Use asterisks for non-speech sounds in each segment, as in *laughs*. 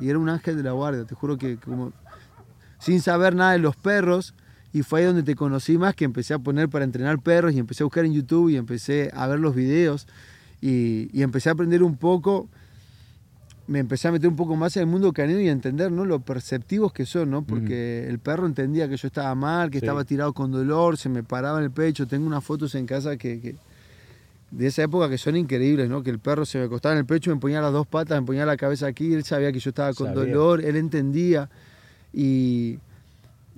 Y era un ángel de la guardia, te juro que como sin saber nada de los perros. Y fue ahí donde te conocí más, que empecé a poner para entrenar perros y empecé a buscar en YouTube y empecé a ver los videos y, y empecé a aprender un poco me empecé a meter un poco más en el mundo canino y a entender ¿no? lo perceptivos que son, ¿no? porque el perro entendía que yo estaba mal, que estaba tirado con dolor, se me paraba en el pecho. Tengo unas fotos en casa que, de esa época que son increíbles, ¿no? que el perro se me acostaba en el pecho, me ponía las dos patas, me ponía la cabeza aquí, él sabía que yo estaba con dolor, él entendía. Y,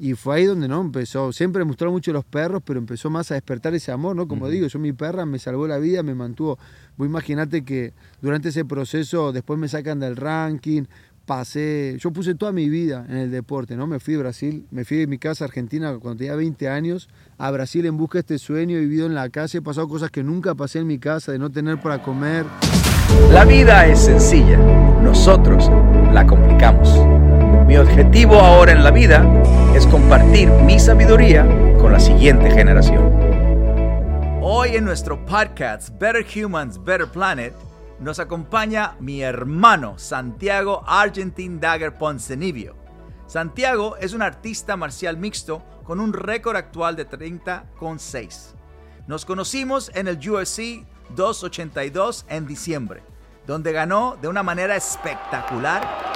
y fue ahí donde no empezó. Siempre me mostró mucho los perros, pero empezó más a despertar ese amor, ¿no? Como digo, yo mi perra me salvó la vida, me mantuvo. Vos imaginate que durante ese proceso después me sacan del ranking, pasé, yo puse toda mi vida en el deporte, ¿no? Me fui de Brasil, me fui de mi casa a Argentina cuando tenía 20 años, a Brasil en busca de este sueño, he vivido en la calle, he pasado cosas que nunca pasé en mi casa, de no tener para comer. La vida es sencilla, nosotros la complicamos. Mi objetivo ahora en la vida es compartir mi sabiduría con la siguiente generación. Hoy en nuestro podcast Better Humans, Better Planet nos acompaña mi hermano Santiago Argentine Dagger Poncenibio. Santiago es un artista marcial mixto con un récord actual de 30 con 6. Nos conocimos en el UFC 282 en diciembre, donde ganó de una manera espectacular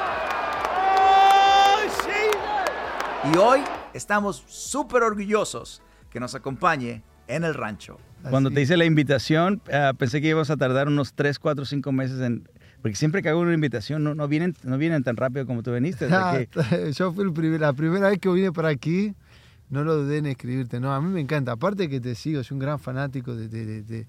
Y hoy estamos súper orgullosos que nos acompañe en el rancho. Cuando te hice la invitación, ah, pensé que íbamos a tardar unos 3, 4, 5 meses en... Porque siempre que hago una invitación no, no, vienen, no vienen tan rápido como tú viniste. *laughs* Yo fui el la primera vez que vine para aquí, no lo dudé en escribirte. No, a mí me encanta. Aparte que te sigo, soy un gran fanático de, de, de,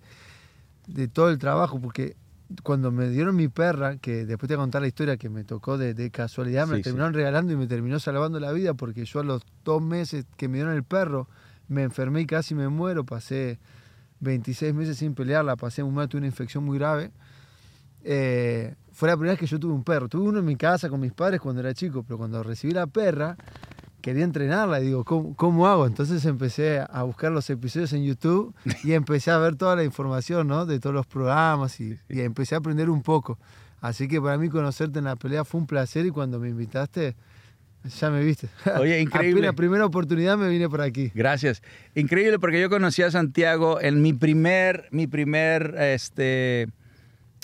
de todo el trabajo, porque cuando me dieron mi perra, que después te voy a contar la historia que me tocó de, casualidad, me terminaron regalando y me terminó salvando la vida porque yo a los dos meses que me dieron el perro me enfermé y casi me muero, pasé 26 meses sin pelearla, pasé un mes, tuve una infección muy grave. Eh, fue la primera vez que yo tuve un perro. Tuve uno en mi casa con mis padres cuando era chico, pero cuando recibí la perra, quería entrenarla y digo, ¿cómo, hago? Entonces empecé a buscar los episodios en YouTube y *laughs* empecé a ver toda la información ¿no? de todos los programas y, empecé a aprender un poco. Así que para mí conocerte en la pelea fue un placer y cuando me invitaste, ya me viste. *laughs* Oye, increíble. La primera oportunidad me vine por aquí. Gracias. Increíble porque yo conocí a Santiago en mi primer, mi primer, este...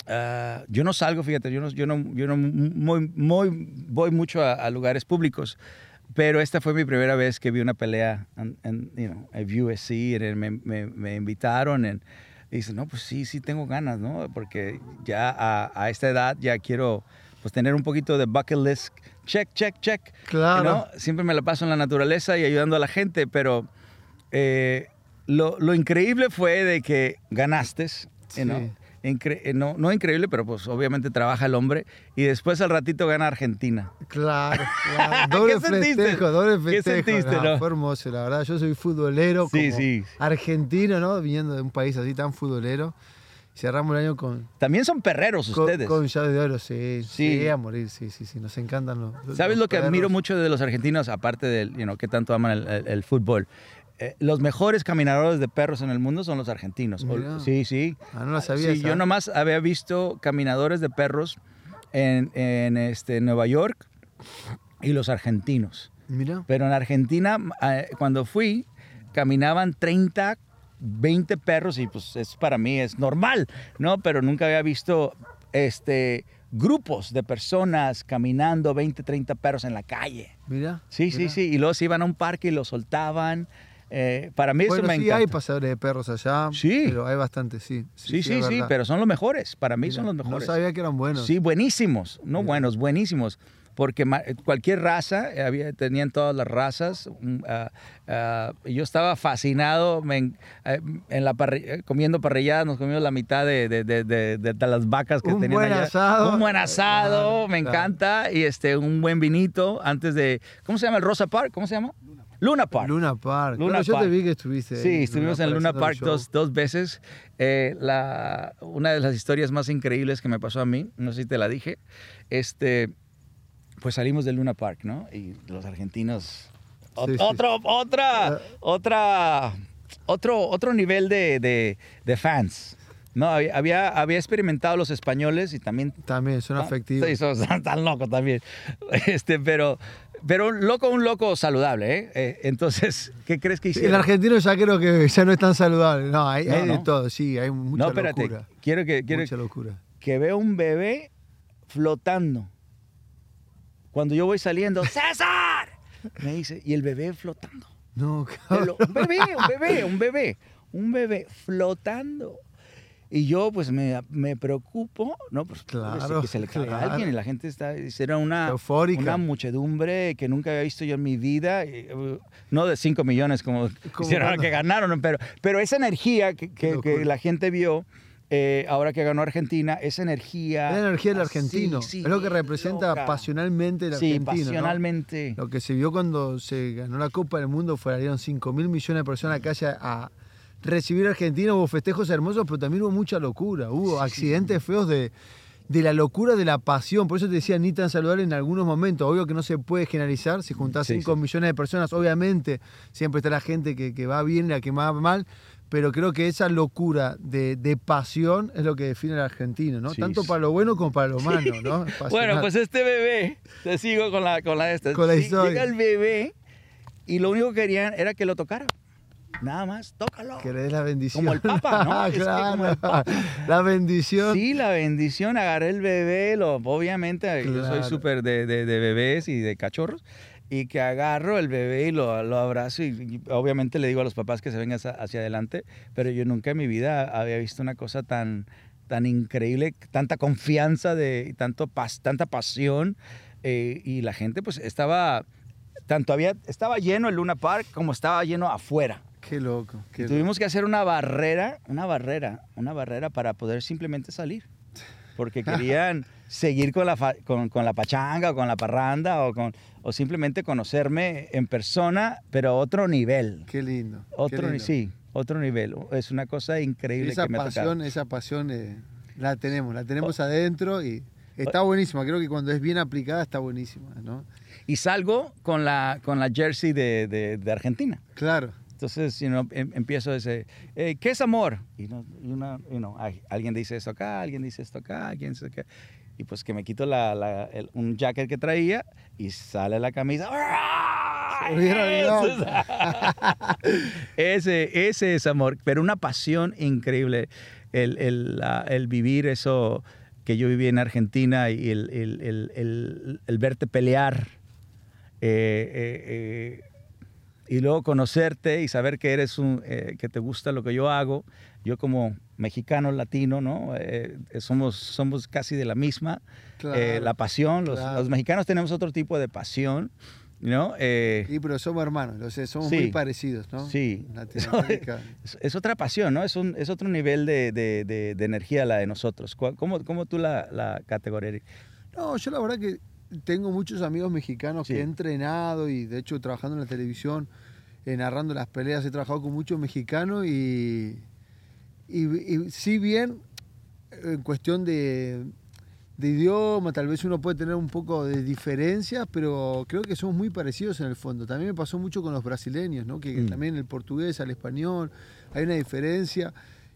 Ah, yo no salgo, fíjate, yo no, yo no, yo no muy, muy, voy mucho a lugares públicos, pero esta fue mi primera vez que vi una pelea en, en you know, UFC, y me, me, me, invitaron y dice, no, pues sí, sí tengo ganas, ¿no? Porque ya a, a, esta edad ya quiero pues tener un poquito de bucket list, check, check, check. Claro. ¿no? Siempre me la paso en la naturaleza y ayudando a la gente, pero eh, lo, lo, increíble fue de que ganaste, sí. ¿no? Eh, no, no increíble, pero pues obviamente trabaja el hombre y después al ratito gana Argentina. Claro, *laughs* doble festejo, doble festejo. ¿Qué sentiste, no, Fue hermoso, la verdad. Yo soy futbolero, sí, como sí. argentino, ¿no? Viniendo de un país así tan futbolero. Cerramos el año con. También son perreros ustedes. Con llave de oro, sí. Sí. a morir, sí, sí, sí. Nos encantan los. ¿Sabes lo que admiro mucho de los argentinos, aparte del, you know, que tanto aman el, el fútbol? Eh, los mejores caminadores de perros en el mundo son los argentinos. Sí, sí. Ah, no lo sabía. Sí, yo nomás había visto caminadores de perros en, en este, Nueva York y los argentinos. Mira. Pero en Argentina, eh, cuando fui, caminaban 30, 20 perros y pues es para mí es normal, ¿no? Pero nunca había visto este grupos de personas caminando 20, 30 perros en la calle. Mira. Sí, sí, sí. Y luego se iban a un parque y los soltaban. Eh, para mí eso me sí hay pasadores de perros allá, sí. pero hay bastante, sí. Sí, sí, sí, pero son los mejores. Para mí son los mejores. No sabía que eran buenos. Sí, buenísimos. No buenos, buenísimos. Porque cualquier raza, había, tenían todas las razas. Uh, uh, yo estaba fascinado en, eh, en la comiendo parrillada, nos comimos la mitad de, de, de, de las vacas que un tenían buen allá. Asado. Un buen asado, me encanta. Y este, un buen vinito antes de. ¿Cómo se llama el Rosa Park? ¿Cómo se llama? Luna Park. Luna Park. Luna yo te vi que estuviste. Sí, estuvimos en Luna Park dos, dos, veces. Eh, la, una de las historias más increíbles que me pasó a mí, no sé si te la dije, este, pues salimos de Luna Park, ¿no? Y los argentinos... Sí, otro, sí. otra, uh, otra, otro, otro nivel de, de, de fans. No, había, había, experimentado los españoles y también... También, son Ah, afectivos. Sí, son *laughs* tan, tan locos también. Este, pero, pero un loco, un loco saludable, ¿eh? Eh, Entonces, ¿qué crees que El hicieron? argentino ya creo que ya no es tan saludable. No, hay, No, hay de no. todo, sí, hay mucha no, espérate. locura. Quiero que, quiero Mucha locura. que vea un bebé flotando. Cuando yo voy saliendo, ¡César! Me dice, y el bebé flotando. No, cabrón. Un bebé, un bebé, un bebé, un bebé flotando. Y yo pues me, me preocupo, ¿no? Pues Claro, que se le caiga a claro. alguien y la gente está, era una, Eufórica. una muchedumbre que nunca había visto yo en mi vida, uh, no de 5 millones como, hicieron que ganaron, pero, pero esa energía que, que- que la gente vio eh, ahora que ganó Argentina, esa energía... Es la energía del así, argentino. sí, es lo que representa loca. pasionalmente el Sí, argentino. Lo que se vio cuando se ganó la Copa del Mundo fue salieron 5 mil millones de personas a la calle a recibir a Argentina. Hubo festejos hermosos, pero también hubo mucha locura. Hubo accidentes feos de, de la locura, de la pasión. Por eso te decía, ni tan saludable en algunos momentos. Obvio que no se puede generalizar. Si juntás Sí, 5 sí. millones de personas, obviamente siempre está la gente que, que va bien y la que va mal. Pero creo que esa locura de, de pasión es lo que define al argentino, ¿no? Sí, Tanto sí. para lo bueno como para lo malo, ¿no? *laughs* Bueno, pues este bebé, te sigo con la, con la esta. Con la Sí, historia. Llega el bebé y lo único que querían era que lo tocara. Nada más, tócalo. Que le des la bendición. *laughs* Como el Papa, ¿no? Es que claro. como el Papa. La bendición. Sí, la bendición, agarré el bebé, lo, obviamente, yo soy Claro. súper de, de- de bebés y de cachorros, y que agarro el bebé y lo, lo abrazo y, y obviamente le digo a los papás que se vengan hacia, hacia adelante, pero yo nunca en mi vida había visto una cosa tan, tan increíble, tanta confianza, de, y tanto pas- tanta pasión, eh, y la gente pues estaba, tanto había, estaba lleno el Luna Park como estaba lleno afuera. Qué loco. Qué Y loco. tuvimos que hacer una barrera, una barrera, una barrera para poder simplemente salir. Porque *laughs* querían seguir con la, con, con la pachanga o con la parranda o, con, o simplemente conocerme en persona, pero a otro nivel. Qué lindo. qué Otro, ni- lindo. sí, otro nivel. Es una cosa increíble esa que me ha pasión, esa pasión eh, la tenemos, la tenemos Oh. adentro y está buenísima. Creo que cuando es bien aplicada está buenísima, ¿no? Y salgo con la, con la jersey de, de- de Argentina. Claro. Entonces, you know, em- empiezo ese, eh, ¿qué es amor? Y, no, y una- you know, alguien dice esto acá, alguien dice esto acá, alguien dice acá. Y pues que me quito la, la- el- un jacket que traía y sale la camisa. *laughs* Ese, ese es amor, pero una pasión increíble. El, el- el vivir eso que yo viví en Argentina y el, el- el- el- el verte pelear. eh, eh, eh, y luego conocerte y saber que eres un, que te gusta lo que yo hago. Yo como mexicano, latino, ¿no? Eh, somos, somos casi de la misma. Claro, Eh, la pasión, los, claro. los mexicanos tenemos otro tipo de pasión, ¿no? Eh, Sí, pero somos hermanos, sé, somos Sí. muy parecidos, ¿no? Sí. *laughs* Es, es otra pasión, ¿no? Es, un, es otro nivel de, de- de- de energía la de nosotros. ¿Cuál- ¿Cómo, cómo tú la, la categorizarías? No, yo la verdad que tengo muchos amigos mexicanos Sí. que he entrenado y de hecho trabajando en la televisión, eh, narrando las peleas, he trabajado con muchos mexicanos y, y, y si bien en cuestión de, de idioma, tal vez uno puede tener un poco de diferencias, pero creo que somos muy parecidos en el fondo. También me pasó mucho con los brasileños, ¿no? que Mm. también el portugués al español hay una diferencia.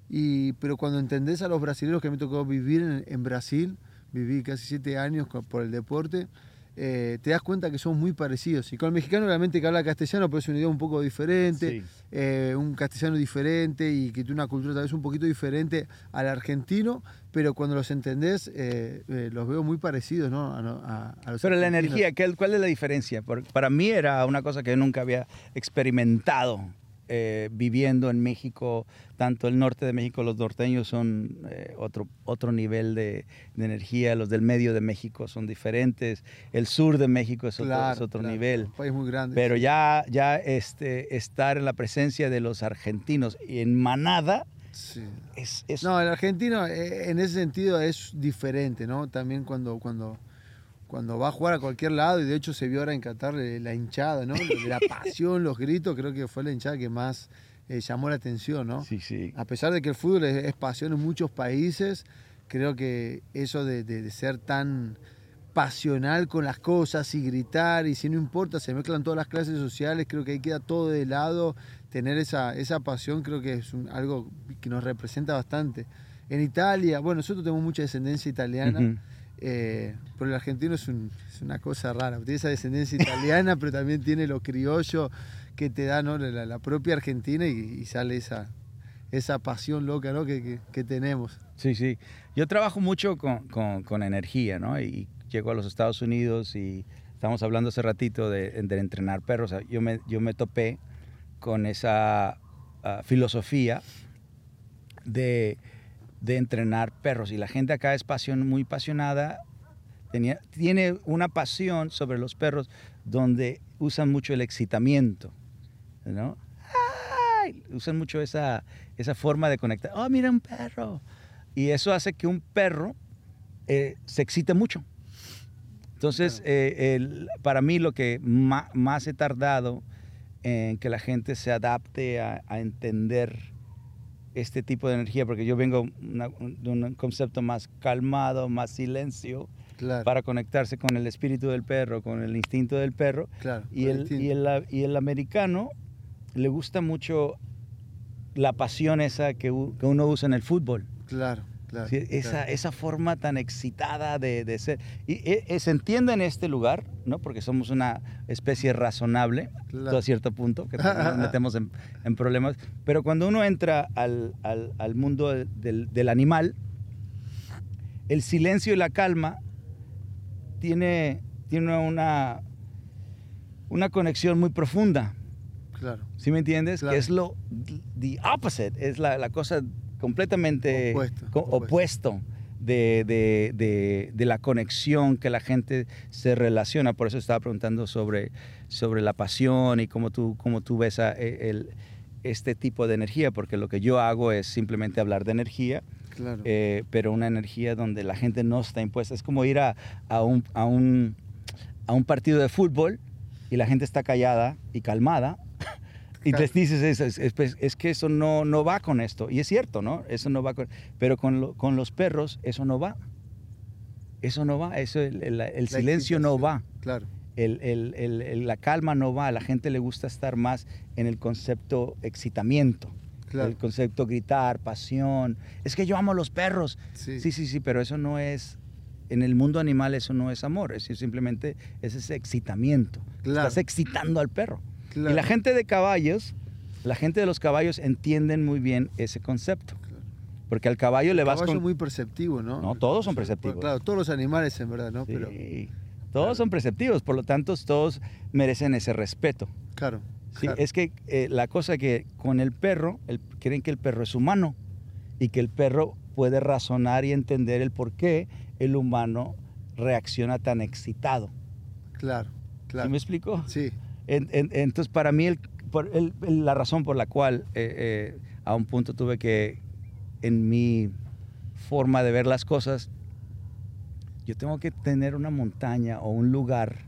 Y, pero cuando entendés a los brasileños que me tocó vivir en, en Brasil, viví casi siete años por el deporte, eh, te das cuenta que son muy parecidos. Y con el mexicano obviamente que habla castellano, pero es un idioma un poco diferente, Sí. eh, un castellano diferente y que tiene una cultura tal vez un poquito diferente al argentino, pero cuando los entendés eh, los veo muy parecidos ¿no? a, a- a los Pero la energía, ¿qué- ¿cuál es la diferencia? Para mí era una cosa que yo nunca había experimentado eh, viviendo en México, tanto el norte de México, los norteños son eh, otro, otro nivel de, de energía, los del medio de México son diferentes, el sur de México es otro, Claro, es otro claro, nivel. Un país muy grande. Pero sí. ya, ya este, estar en la presencia de los argentinos en manada Sí. es... es- No, el argentino eh, en ese sentido es diferente, ¿no? También cuando, cuando, cuando va a jugar a cualquier lado, y de hecho se vio ahora en Qatar eh, la hinchada, ¿no? La *laughs* pasión, los gritos, creo que fue la hinchada que más eh, llamó la atención, ¿no? Sí, sí. A pesar de que el fútbol es, es pasión en muchos países, creo que eso de, de- de ser tan pasional con las cosas y gritar, y si no importa, se mezclan todas las clases sociales, creo que ahí queda todo de lado, tener esa, esa pasión creo que es un- algo que nos representa bastante. en Italia, bueno, nosotros tenemos mucha descendencia italiana. Ujú. Eh, pero el argentino es, un- es una cosa rara. Tiene esa descendencia italiana, *laughs* pero también tiene lo criollo que te da ¿no? la, la propia Argentina y, y sale esa, esa pasión loca ¿no? que, que- que tenemos. Sí, sí. Yo trabajo mucho con, con- con energía, ¿no? Y llego a los Estados Unidos y estamos hablando hace ratito de, de entrenar perros. O sea, yo, me, yo me topé con esa ah, filosofía de, de entrenar perros. Y la gente acá es pasión, muy apasionada. Tenía, tiene una pasión sobre los perros donde usan mucho el excitamiento, ¿no? ¡Ay! Usan mucho esa, esa forma de conectar. ¡Oh, mira un perro! Y eso hace que un perro eh, se excite mucho. Entonces, eh, el- para mí lo que ma- más he tardado en que la gente se adapte a, a entender este tipo de energía, porque yo vengo una- de un concepto más calmado, más silencio, Claro, para conectarse con el espíritu del perro, con el instinto del perro. claro. Y el, y, el, y el americano le gusta mucho la pasión esa que, que uno usa en el fútbol. Claro, claro. Sí, esa, claro. esa forma tan excitada de, de ser. Y eh, eh, se entiende en este lugar, ¿no? Porque somos una especie razonable, Claro. hasta cierto punto, que nos *laughs* metemos en, en problemas. Pero cuando uno entra al, al- al mundo del, del animal, el silencio y la calma tiene, tiene una, una conexión muy profunda. Claro. ¿Sí me entiendes? Que es lo the opposite, es la, la cosa completamente Opuesto, co- opuesto. opuesto de, de- de- de la conexión que la gente se relaciona. Por eso estaba preguntando sobre, sobre la pasión y cómo tú, cómo tú ves a- e- el- este tipo de energía, porque lo que yo hago es simplemente hablar de energía, Claro. eh, pero una energía donde la gente no está impuesta. Es como ir a, a un, a, un, a un partido de fútbol y la gente está callada y calmada. Y les dices, es, es- es- pues, es que eso no, no va con esto. Y es cierto, ¿no? Eso no va con... Pero con, lo- con los perros eso no va. Eso no va. Eso, el, el- el La silencio no va. Claro. El- el- la calma no va. A la gente le gusta estar más en el concepto excitamiento. Claro. El concepto gritar, pasión. Es que yo amo a los perros. Sí. Sí, sí, sí, pero eso no es, en el mundo animal eso no es amor, eso simplemente es ese excitamiento. Claro. Estás excitando al perro. Claro. Y la gente de caballos, la gente de los caballos entienden muy bien ese concepto. Claro. Porque al caballo le El vas caballo con... es muy perceptivo, ¿no? No, todos son perceptivos. Claro, todos los animales en verdad, ¿no? Sí, Pero, todos son perceptivos, por lo tanto todos merecen ese respeto. claro. Sí, claro. es que eh, la cosa que con el perro, el- creen que el perro es humano y que el perro puede razonar y entender el por qué el humano reacciona tan excitado. Claro, claro. ¿Sí me explico? Sí, En- en- entonces, para mí, el- por- el- la razón por la cual eh, eh, a un punto tuve que, en mi forma de ver las cosas, yo tengo que tener una montaña o un lugar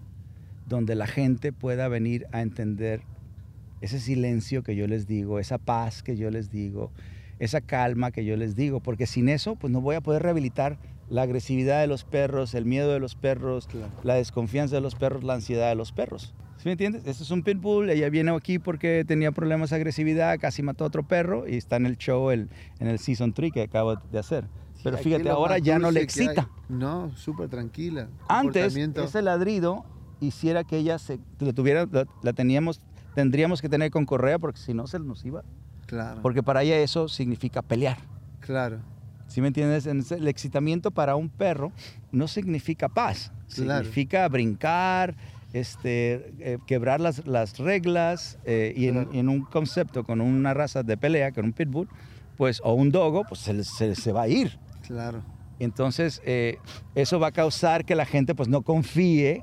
donde la gente pueda venir a entender ese silencio que yo les digo, esa paz que yo les digo, esa calma que yo les digo, porque sin eso, pues no voy a poder rehabilitar la agresividad de los perros, el miedo de los perros, Claro. la desconfianza de los perros, la ansiedad de los perros. ¿Sí me entiendes? Este es un pitbull, ella viene aquí porque tenía problemas de agresividad, casi mató a otro perro y está en el show, el- en el Season 3 que acabo de hacer. Pero Aquí fíjate, lo ahora ya no le excita. No, súper tranquila. Antes, ese ladrido hiciera que ella se, la tuviera, la, la teníamos, tendríamos que tener con correa porque si no se nos iba. Claro, Porque para ella eso significa pelear. claro, ¿Sí me entiendes? El excitamiento para un perro no significa paz. Claro. Significa brincar, este, eh, quebrar las, las reglas eh, y en, un concepto con una raza de pelea, con un pitbull, pues, o un dogo, pues se, se- se va a ir. claro. Entonces, eh, eso va a causar que la gente pues no confíe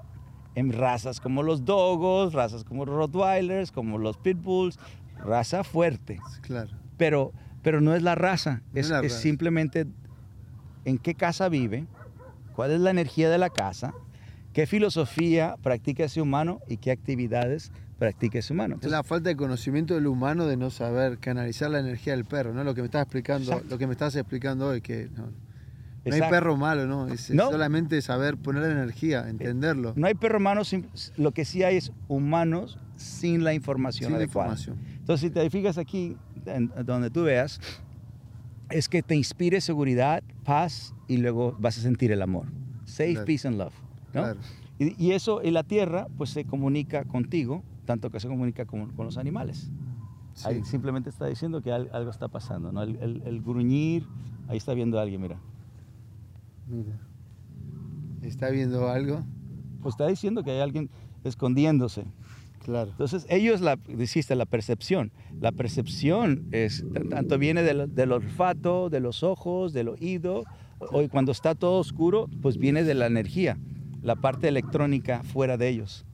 en razas como los dogos, razas como los rottweilers, como los pitbulls, raza fuerte. Claro, Pero, pero no es la raza, No es, es la es raza. simplemente en qué casa vive, cuál es la energía de la casa, qué filosofía practica ese humano y qué actividades practica ese humano. es Entonces, la falta de conocimiento del humano de no saber canalizar la energía del perro, ¿no? Lo que me estás explicando, Exacto. lo que me estás explicando hoy, que no, no hay perro malo, ¿no? Es, No. solamente saber poner la energía, entenderlo. No hay perro humano, sin- lo que sí hay es humanos sin la información sin la adecuada. información. Entonces, si te fijas aquí, en- donde tú veas, es que te inspire seguridad, paz y luego vas a sentir el amor. Safe, Claro. peace and love. ¿No? Claro. Y, y eso, y la tierra, pues se comunica contigo, tanto que se comunica con, con los animales. Sí. Ahí simplemente está diciendo que al- algo está pasando, ¿no? El, el- el gruñir, ahí está viendo a alguien, mira. Mira. ¿Está viendo algo? Pues está diciendo que hay alguien escondiéndose. Claro. Entonces, ellos, la, dijiste, la percepción. La percepción es, tanto viene del, del olfato, de los ojos, del oído. Hoy, cuando está todo oscuro, pues viene de la energía, la parte electrónica fuera de ellos.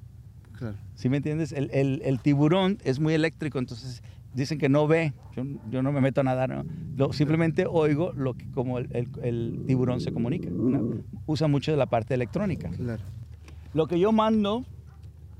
Claro. ¿Sí me entiendes? El, el- el tiburón es muy eléctrico, entonces dicen que no ve. Yo, yo no me meto a nadar, ¿no? Lo- simplemente oigo lo que, como el, el- el tiburón se comunica. ¿no? Usa mucho de la parte electrónica. Claro. Lo que yo mando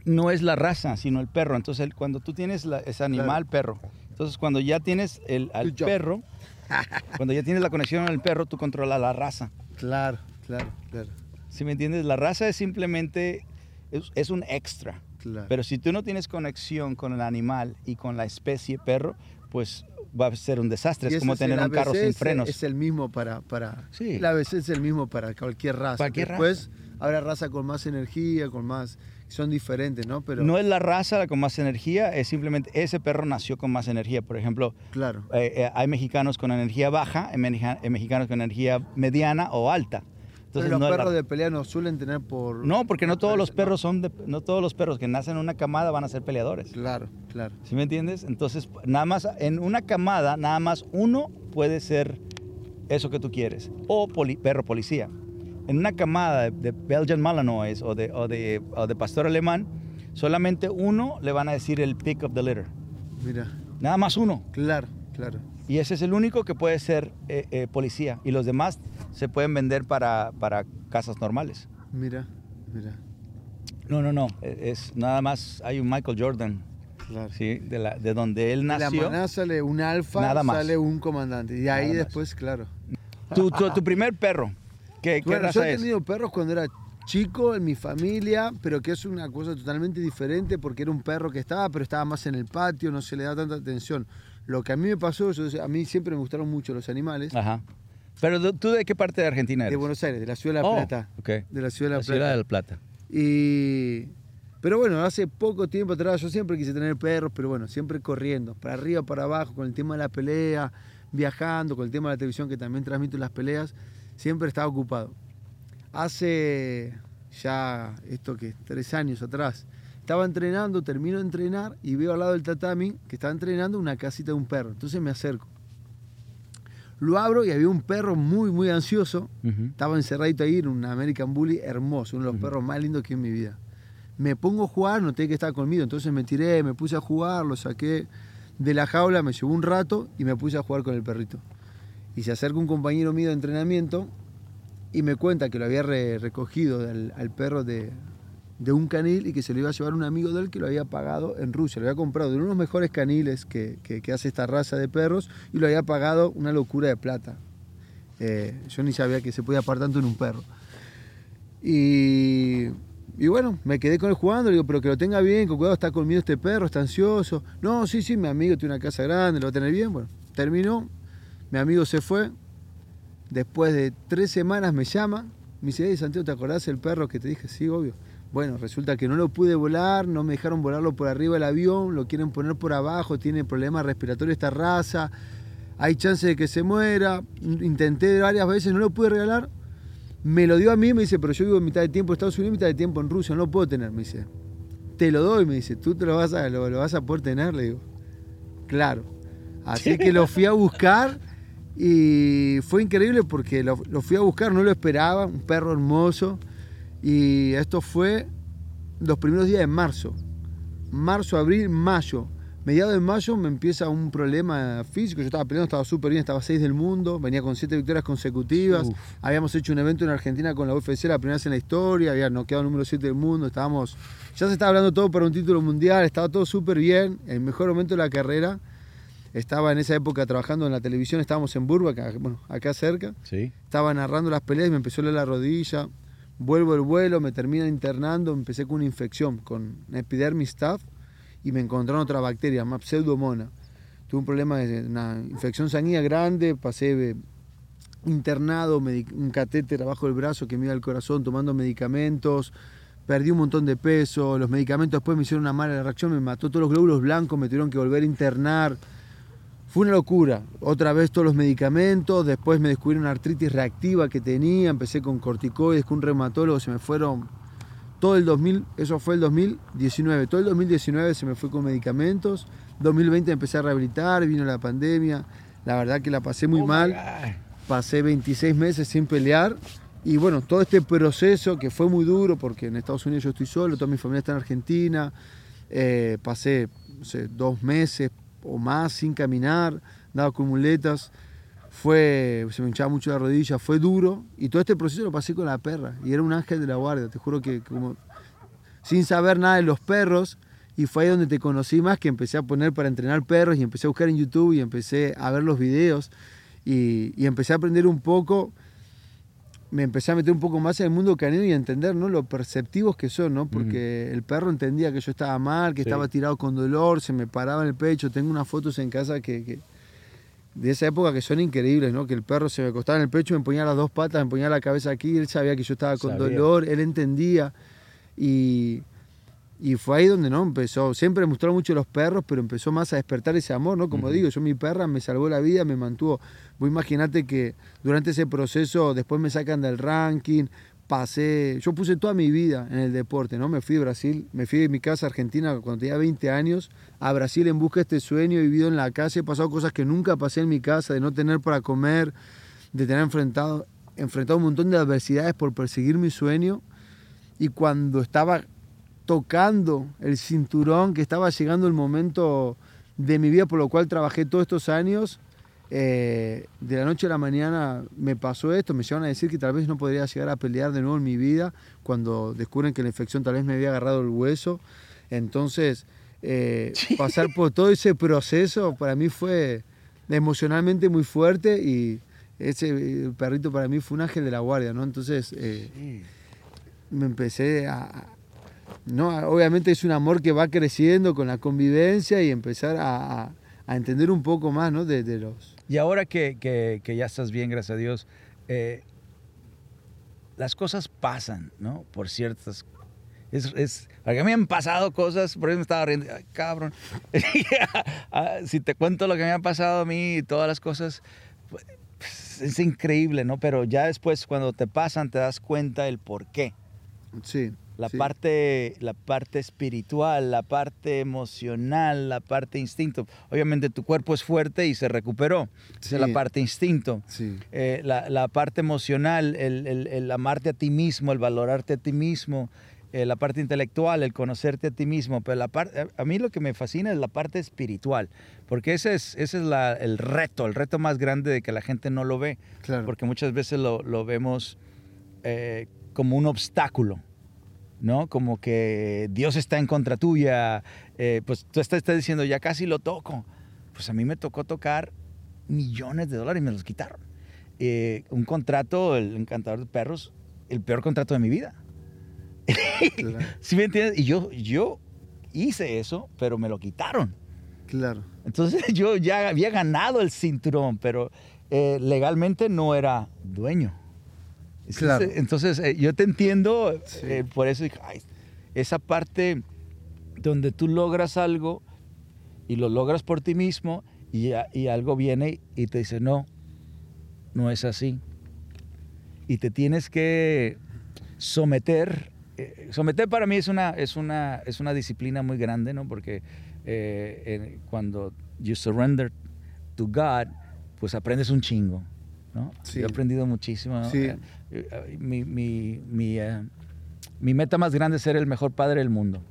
no es la raza, sino el perro. Entonces, el- cuando tú tienes la- ese animal, perro, entonces cuando ya tienes el, al perro, *laughs* cuando ya tienes la conexión al perro, tú controlas la raza. Claro, claro, claro. ¿Sí me entiendes? La raza es simplemente, es, es un extra. claro. Pero si tú no tienes conexión con el animal y con la especie perro, pues va a ser un desastre. Es como tener un carro sin frenos. Es el mismo para, para Sí. el ABC es el mismo para cualquier raza. Cualquier Después habrá raza con más energía, con más, son diferentes, ¿no? Pero No es la raza la con más energía, es simplemente ese perro nació con más energía. Por ejemplo, claro, eh, eh, hay mexicanos con energía baja, hay mexicanos con energía mediana o alta. Entonces, Entonces, los no, perros de pelea no suelen tener por no, porque no todos los perros son de- no todos los perros que nacen en una camada van a ser peleadores. Claro, claro. ¿Sí me entiendes? Entonces, nada más en una camada, nada más uno puede ser eso que tú quieres. O poli- perro policía. En una camada de, de Belgian Malinois o de, o, de, o de pastor alemán, solamente uno le van a decir el pick of the litter. Mira, Nada más uno. claro, claro. Y ese es el único que puede ser eh, eh, policía. Y los demás se pueden vender para, para casas normales. Mira, mira. No, no, no. Eh, Es nada más. Hay un Michael Jordan, Claro. ¿sí? De, la, de donde él De la nació. manada sale un alfa, Nada más. sale un comandante. Y ahí Nada más. después, claro. Tu, tu, tu primer perro. ¿Qué, qué Bueno, yo raza he es? tenido perros cuando era chico en mi familia, pero que es una cosa totalmente diferente porque era un perro que estaba, pero estaba más en el patio, no se le da tanta atención. Lo que a mí me pasó, yo- a mí siempre me gustaron mucho los animales, Ajá. Pero tú- de qué parte de Argentina eres? de Buenos Aires, de la ciudad de La Oh, Plata. De la ciudad de La, La Plata. ciudad del Plata. Y... Pero bueno, hace poco tiempo atrás yo siempre quise tener perros, pero bueno, siempre corriendo, para arriba, para abajo, con el tema de la pelea, viajando, con el tema de la televisión que también transmito las peleas, siempre estaba ocupado. Hace ya esto que tres años atrás, estaba entrenando, termino de entrenar y veo al lado del tatami que estaba entrenando una casita de un perro. Entonces me acerco. Lo abro y había un perro muy, muy ansioso estaba encerradito ahí en un American Bully hermoso, uno de los perros más lindos que en mi vida. Me pongo a jugar, noté que estaba conmigo, entonces me tiré, me puse a jugar, lo saqué de la jaula, me llevó un rato y me puse a jugar con el perrito. Y se acerca un compañero mío de entrenamiento y me cuenta que lo había re- recogido del- al perro de, de un canil y que se lo iba a llevar un amigo de él que lo había pagado en Rusia. Lo había comprado de uno de los mejores caniles que, que- hace esta raza de perros y lo había pagado una locura de plata. Eh, yo ni sabía que se podía pagar tanto en un perro. Y, y bueno, me quedé con él jugando, le digo, pero que lo tenga bien, con cuidado, está conmigo este perro, está ansioso. No, sí, sí, mi amigo tiene una casa grande, lo va a tener bien. Bueno, terminó, mi amigo se fue. Después de tres semanas me llama, me dice, Santiago, ¿te acordás del perro que te dije? Sí, obvio. Bueno, resulta que no lo pude volar, no me dejaron volarlo por arriba del avión, lo quieren poner por abajo, tiene problemas respiratorios esta raza, hay chance de que se muera. Intenté varias veces, no lo pude regalar. Me lo dio a mí, me dice, pero yo vivo mitad de tiempo en Estados Unidos, mitad de tiempo en Rusia, no lo puedo tener, me dice. Te lo doy, me dice, tú te lo vas a, lo, vas a poder tener, le digo. Claro. Así que lo fui a buscar y fue increíble porque lo fui a buscar, no lo esperaba, un perro hermoso. Y esto fue los primeros días de marzo. Marzo, abril, mayo. Mediados de mayo me empieza un problema físico. Yo estaba peleando, estaba súper bien, estaba 6 del mundo, venía con 7 victorias consecutivas. Uf. Habíamos hecho un evento en Argentina con la UFC, la primera vez en la historia, había noqueado número 7 del mundo. Estábamos, ya se estaba hablando todo para un título mundial, estaba todo súper bien. El mejor momento de la carrera. Estaba en esa época trabajando en la televisión, estábamos en Burbank, acá- bueno, acá cerca Sí. estaba narrando las peleas y me empezó a doler la rodilla. Vuelvo el vuelo, me terminan internando, empecé con una infección, con epidermis staph y me encontraron otra bacteria, más pseudomonas. tuve un problema de una infección sanguínea grande, pasé internado, un catéter abajo del brazo que me iba al corazón tomando medicamentos, perdí un montón de peso, los medicamentos después me hicieron una mala reacción, me mató todos los glóbulos blancos, me tuvieron que volver a internar. Fue una locura. Otra vez todos los medicamentos, después me descubrí una artritis reactiva que tenía, empecé con corticoides, con un reumatólogo, se me fueron todo el 2000, eso fue el 2019, todo el 2019 se me fue con medicamentos, 2020 empecé a rehabilitar, vino la pandemia, la verdad que la pasé muy oh mal, pasé 26 meses sin pelear. Y bueno, todo este proceso que fue muy duro porque en Estados Unidos yo estoy solo, toda mi familia está en Argentina, eh, pasé dos meses o más sin caminar, daba con muletas, fue, se me hinchaba mucho la rodilla, fue duro y todo este proceso lo pasé con la perra y era un ángel de la guardia, te juro que como sin saber nada de los perros y fue ahí donde te conocí más que empecé a poner para entrenar perros y empecé a buscar en YouTube y empecé a ver los videos y, y empecé a aprender un poco me empecé a meter un poco más en el mundo canino y a entender ¿no? lo perceptivos que son, ¿no? porque el perro entendía que yo estaba mal, que estaba tirado con dolor, se me paraba en el pecho. Tengo unas fotos en casa que, de esa época que son increíbles, ¿no? que el perro se me acostaba en el pecho, me ponía las dos patas, me ponía la cabeza aquí, él sabía que yo estaba con dolor, él entendía. Y, y fue ahí donde no empezó. Siempre me mostró mucho los perros, pero empezó más a despertar ese amor, ¿no? Como digo, yo mi perra me salvó la vida, me mantuvo. Vos imaginate que durante ese proceso después me sacan del ranking, pasé, yo puse toda mi vida en el deporte, ¿no? Me fui de Brasil, me fui de mi casa argentina cuando tenía 20 años, a Brasil en busca de este sueño, he vivido en la calle, he pasado cosas que nunca pasé en mi casa, de no tener para comer, de tener enfrentado, enfrentado un montón de adversidades por perseguir mi sueño. Y cuando estaba tocando el cinturón, que estaba llegando el momento de mi vida por lo cual trabajé todos estos años. Eh, de la noche a la mañana me pasó esto, me llevan a decir que tal vez no podría llegar a pelear de nuevo en mi vida cuando descubren que la infección tal vez me había agarrado el hueso. Entonces, eh, pasar por todo ese proceso para mí fue emocionalmente muy fuerte y ese perrito para mí fue un ángel de la guardia, ¿no? Entonces eh, me empecé a, no, obviamente es un amor que va creciendo con la convivencia y empezar a, entender un poco más ¿no? de, los... Y ahora que, ya estás bien, gracias a Dios, eh, las cosas pasan, ¿no? Por ciertas es, es, a mí me han pasado cosas, por eso me estaba riendo, cabrón. *laughs* Ah, si te cuento lo que me ha pasado a mí y todas las cosas, pues, es increíble, ¿no? Pero ya después cuando te pasan te das cuenta del por qué. Sí la, parte, la parte espiritual, la parte emocional, la parte instinto. Obviamente tu cuerpo es fuerte y se recuperó. Esa es la parte instinto. Eh, la, parte emocional, el, amarte a ti mismo, el valorarte a ti mismo. Eh, la parte intelectual, el conocerte a ti mismo, pero la parte, a mí lo que me fascina es la parte espiritual, porque ese es, ese es el reto, el reto más grande de que la gente no lo ve, porque muchas veces lo, vemos eh, como un obstáculo. ¿No? Como que Dios está en contra tuya, eh, pues tú estás, diciendo, ya casi lo toco. Pues a mí me tocó tocar millones de dólares y me los quitaron. Eh, un contrato, el encantador de perros, el peor contrato de mi vida. *laughs* ¿Sí me entiendes? Y yo, yo hice eso, pero me lo quitaron. Claro. Entonces *laughs* yo ya había ganado el cinturón, pero eh, legalmente no era dueño. Entonces, eh, yo te entiendo, eh, por eso esa parte donde tú logras algo y lo logras por ti mismo y, algo viene y te dice, no, no es así. Y te tienes que someter. Eh, someter para mí es una, es, una, es una disciplina muy grande, ¿no? Porque cuando you surrender to God, pues aprendes un chingo. ¿no? He aprendido muchísimo. Eh, mi, mi, mi, eh, mi, meta más grande es ser el mejor padre del mundo.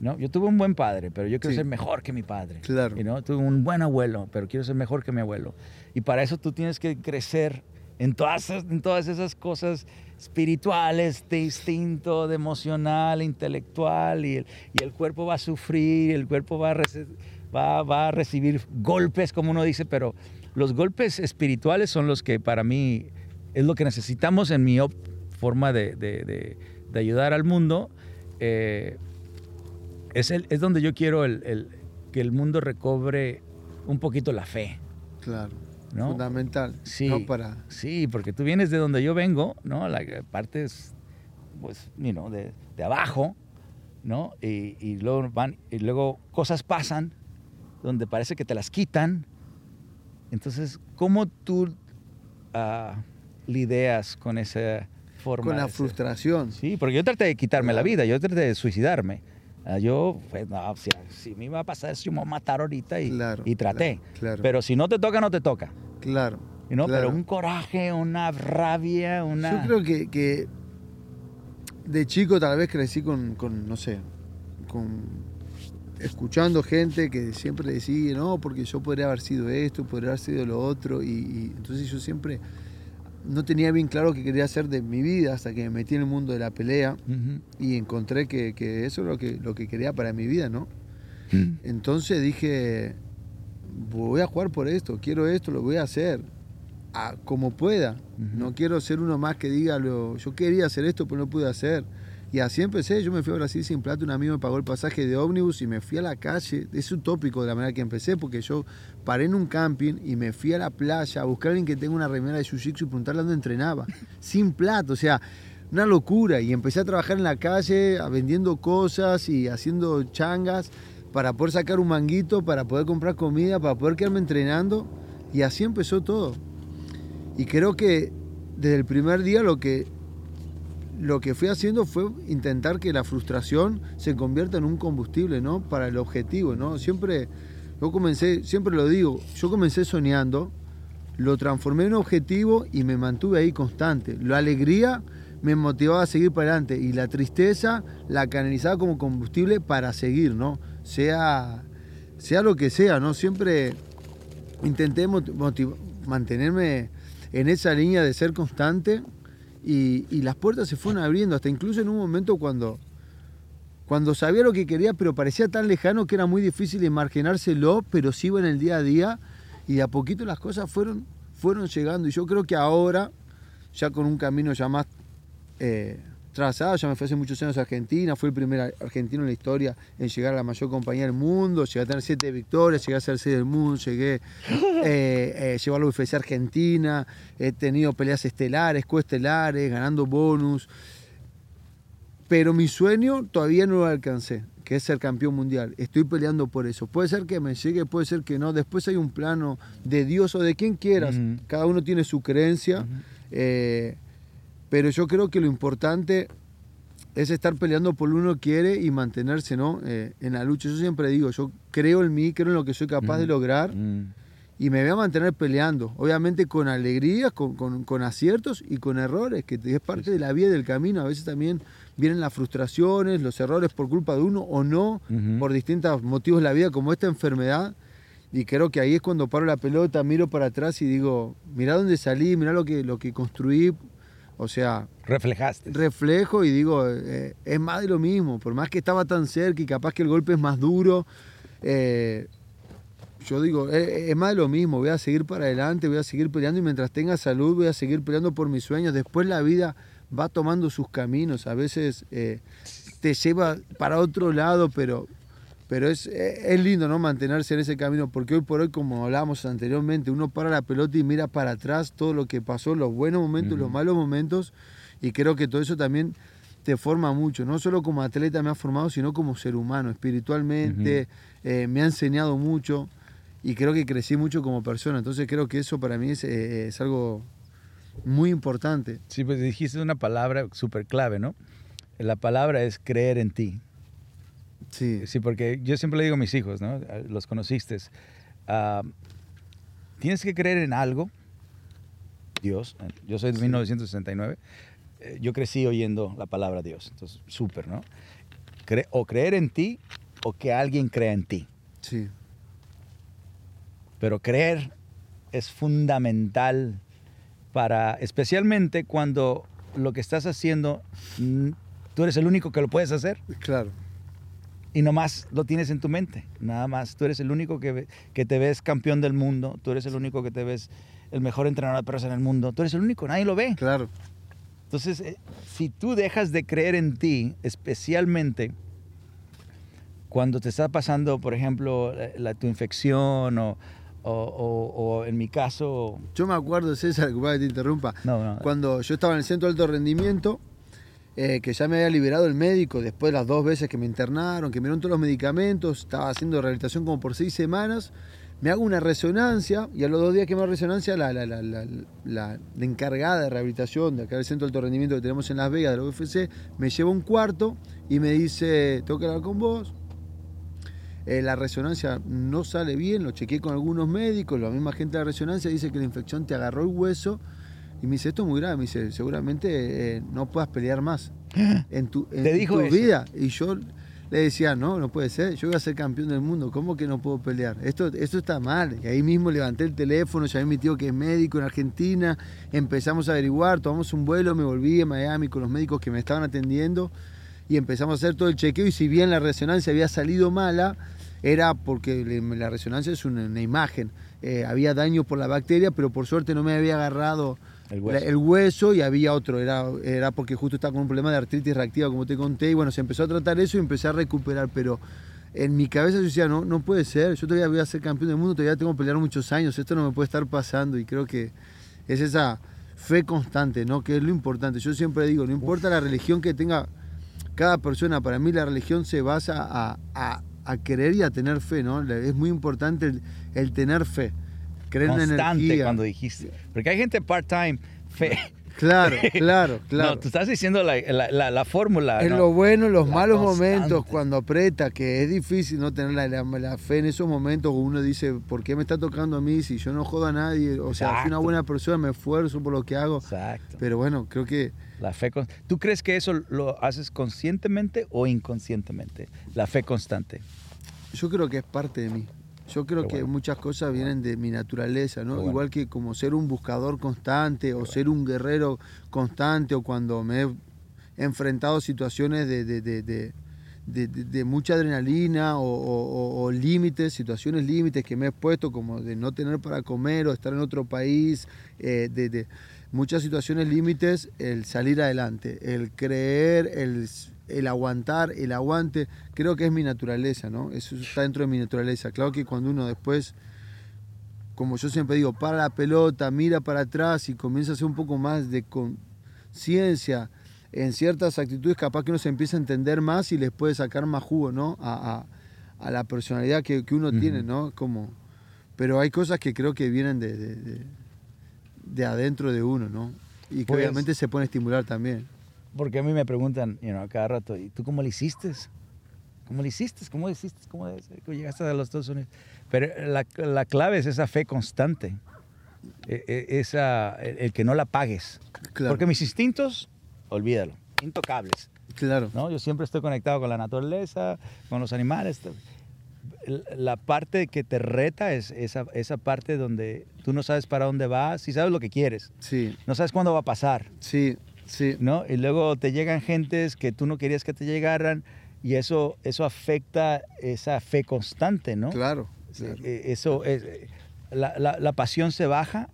¿no? Yo tuve un buen padre, pero yo quiero ser mejor que mi padre. Claro. ¿no? Tuve un buen abuelo, pero quiero ser mejor que mi abuelo. Y para eso tú tienes que crecer en todas, en todas esas cosas espirituales, de instinto, de emocional, intelectual, y el, y el cuerpo va a sufrir, el cuerpo va a, va, va a recibir golpes, como uno dice, pero los golpes espirituales son los que para mí es lo que necesitamos en mi forma de, ayudar al mundo. Eh, es, el, es donde yo quiero el, que el mundo recobre un poquito la fe. Claro. ¿no? Fundamental. Sí, ¿no? Para, sí, porque tú vienes de donde yo vengo, ¿no? La parte es, pues, you know, de, de abajo, ¿no? Y, y luego van, y luego cosas pasan donde parece que te las quitan. Entonces, ¿cómo tú ah, lidias con esa forma? con la ser? frustración. Sí, porque yo traté de quitarme la vida, yo traté de suicidarme. Ah, Yo, pues, no, si, si me iba a pasar eso, yo me voy a matar ahorita y, Claro, y traté. claro, claro. Pero si no te toca, no te toca. Claro. Claro. Pero un coraje, una rabia, una... Yo creo que, que de chico tal vez crecí con, con, no sé, con escuchando gente que siempre decía, no, porque yo podría haber sido esto, podría haber sido lo otro, y, y entonces yo siempre no tenía bien claro qué quería hacer de mi vida hasta que me metí en el mundo de la pelea y encontré que, que eso es lo que, lo que quería para mi vida, ¿no? Mm. Entonces dije, voy a jugar por esto, quiero esto, lo voy a hacer, a como pueda. Ujú. No quiero ser uno más que diga, lo, yo quería hacer esto, pero no pude hacer. Y así empecé, yo me fui a Brasil sin plata, un amigo me pagó el pasaje de ómnibus y me fui a la calle. Es utópico de la manera que empecé, porque yo paré en un camping y me fui a la playa a buscar a alguien que tenga una remera de jiu-jitsu y preguntarle dónde entrenaba. *laughs* sin plata, o sea, una locura. Y empecé a trabajar en la calle, vendiendo cosas y haciendo changas para poder sacar un manguito, para poder comprar comida, para poder quedarme entrenando. Y así empezó todo. Y creo que desde el primer día lo que, lo que fui haciendo fue intentar que la frustración se convierta en un combustible, ¿no? Para el objetivo, ¿no? Siempre, yo comencé, siempre lo digo, yo comencé soñando, lo transformé en objetivo y me mantuve ahí constante. La alegría me motivaba a seguir para adelante y la tristeza la canalizaba como combustible para seguir, ¿no? Sea, sea lo que sea, ¿no? Siempre intenté mantenerme en esa línea de ser constante y, las puertas se fueron abriendo, hasta incluso en un momento cuando, cuando sabía lo que quería, pero parecía tan lejano que era muy difícil imaginárselo, pero sí iba en el día a día y de a poquito las cosas fueron, fueron llegando. Y yo creo que ahora, ya con un camino ya más eh, trazado, ya me fui hace muchos años a Argentina, fui el primer ar- argentino en la historia en llegar a la mayor compañía del mundo, llegué a tener siete victorias, llegué a ser seis del mundo, llegué, *laughs* eh, eh, llevar la UFC Argentina, he tenido peleas estelares, coestelares, ganando bonus, pero mi sueño todavía no lo alcancé, que es ser campeón mundial. Estoy peleando por eso. Puede ser que me llegue, puede ser que no. Después hay un plano de Dios o de quien quieras. Cada uno tiene su creencia. eh, pero yo creo que lo importante es estar peleando por lo que uno quiere y mantenerse ¿no? Eh, en la lucha. Yo siempre digo, yo creo en mí, creo en lo que soy capaz de Ujú. lograr Mm. y me voy a mantener peleando. Obviamente con alegrías, con, con- con aciertos y con errores, que es parte de la vida y del camino. A veces también vienen las frustraciones, los errores por culpa de uno o no, por distintos motivos de la vida, como esta enfermedad. Y creo que ahí es cuando paro la pelota, miro para atrás y digo, mirá dónde salí, mirá lo que, lo que construí. O sea, Reflejaste. reflejo y digo, eh, es más de lo mismo. Por más que estaba tan cerca y capaz que el golpe es más duro, eh, yo digo, eh, es más de lo mismo. Voy a seguir para adelante, voy a seguir peleando y mientras tenga salud voy a seguir peleando por mis sueños. Después la vida va tomando sus caminos. A veces te lleva para otro lado, pero, pero es, eh, es lindo ¿no? mantenerse en ese camino porque hoy por hoy, como hablábamos anteriormente, uno para la pelota y mira para atrás todo lo que pasó, los buenos momentos, los Ujú. malos momentos y creo que todo eso también te forma mucho, no solo como atleta me ha formado, sino como ser humano, espiritualmente, eh, me ha enseñado mucho y creo que crecí mucho como persona, entonces creo que eso para mí es, eh, es algo muy importante. Sí, pues dijiste una palabra súper clave, ¿no? La palabra es creer en ti. Sí, Sí, porque yo siempre le digo a mis hijos, ¿no? Los conociste. ah, tienes que creer en algo. Dios. Yo soy de 1969. eh, Yo crecí oyendo la palabra Dios. Entonces, súper, ¿no? Cre- o creer en ti o que alguien crea en ti. sí, Pero creer es fundamental para, especialmente cuando lo que estás haciendo, tú eres el único que lo puedes hacer claro, y nomás lo tienes en tu mente. Nada más. Tú eres el único que, que te ves campeón del mundo. Tú eres el único que te ves el mejor entrenador de perros en el mundo. Tú eres el único, nadie lo ve. claro, Entonces, eh, si tú dejas de creer en ti, especialmente cuando te está pasando, por ejemplo, la, tu infección o, o, o, en mi caso... Yo me acuerdo, César, que te interrumpa, no, no. cuando yo estaba en el centro de alto rendimiento, eh, que ya me había liberado el médico después de las dos veces que me internaron, que me dieron todos los medicamentos, estaba haciendo rehabilitación como por seis semanas, me hago una resonancia y a los dos días que me hago resonancia, la, la, la, la, encargada de rehabilitación de acá del centro de alto rendimiento que tenemos en Las Vegas, de la UFC, me lleva un cuarto y me dice, tengo que hablar con vos. Eh, la resonancia no sale bien, lo chequeé con algunos médicos, la misma gente de la resonancia dice que la infección te agarró el hueso y me dice, esto es muy grave, me dice, seguramente eh, no puedas pelear más *gasps* en tu, en, tu vida. Y yo le decía, no, no puede ser, yo voy a ser campeón del mundo, ¿cómo que no puedo pelear? Esto, esto está mal. Y ahí mismo levanté el teléfono, llamé a mi tío que es médico en Argentina, empezamos a averiguar, tomamos un vuelo, me volví a Miami con los médicos que me estaban atendiendo y empezamos a hacer todo el chequeo y si bien la resonancia había salido mala, era porque la resonancia es una, imagen. Eh, había daño por la bacteria, pero por suerte no me había agarrado el hueso. y había otro, era, era porque justo estaba con un problema de artritis reactiva, como te conté, y bueno, se empezó a tratar eso y empecé a recuperar, pero en mi cabeza yo decía, no, no puede ser, yo todavía voy a ser campeón del mundo, todavía tengo que pelear muchos años, esto no me puede estar pasando y creo que es esa fe constante, ¿no? Que es lo importante. Yo siempre digo, no importa la religión que tenga cada persona, para mí la religión se basa a, a, a querer y a tener fe, ¿no? Es muy importante el, el tener fe constante cuando dijiste. Porque hay gente part-time, fe. Claro, claro, *laughs* claro. No, tú estás diciendo la, la, la, fórmula. En lo bueno, en los malos momentos, cuando aprieta, que es difícil no tener la, fe en esos momentos, uno dice, ¿por qué me está tocando a mí si yo no jodo a nadie? O sea, soy una buena persona, me esfuerzo por lo que hago. Exacto. Pero bueno, creo que... La fe, ¿Tú crees que eso lo haces conscientemente o inconscientemente? La fe constante. Yo creo que es parte de mí. Yo creo que muchas cosas vienen de mi naturaleza, ¿no? Igual que como ser un buscador constante o ser un guerrero constante o cuando me he enfrentado situaciones de, de, mucha adrenalina o, límites, situaciones límites que me he puesto como de no tener para comer o estar en otro país, eh, de, muchas situaciones límites, el salir adelante, el creer, el el aguantar, el aguante, creo que es mi naturaleza, ¿no? Eso está dentro de mi naturaleza. Claro que cuando uno después, como yo siempre digo, para la pelota, mira para atrás y comienza a hacer un poco más de conciencia en ciertas actitudes, capaz que uno se empieza a entender más y les puede sacar más jugo, ¿no? A, la personalidad que, uno tiene, ¿no? Como, pero hay cosas que creo que vienen de, de, adentro de uno, ¿no? Y que pues obviamente se pueden estimular también porque a mí me preguntan, you know, cada rato, ¿y tú cómo lo hiciste? ¿Cómo lo hiciste? ¿Cómo lo hiciste? ¿Cómo llegaste a los Estados Unidos? Pero la, la clave es esa fe constante, e, e, esa, el, que no la pagues. Porque mis instintos, olvídalo, intocables. Claro. ¿no? Yo siempre estoy conectado con la naturaleza, con los animales. La parte que te reta es esa, esa parte donde tú no sabes para dónde vas y sabes lo que quieres. Sí. No sabes cuándo va a pasar. Sí. Sí. ¿no? Y luego te llegan gentes que tú no querías que te llegaran y eso, eso afecta esa fe constante, ¿no? Claro. E, eso es, la, la, la pasión se baja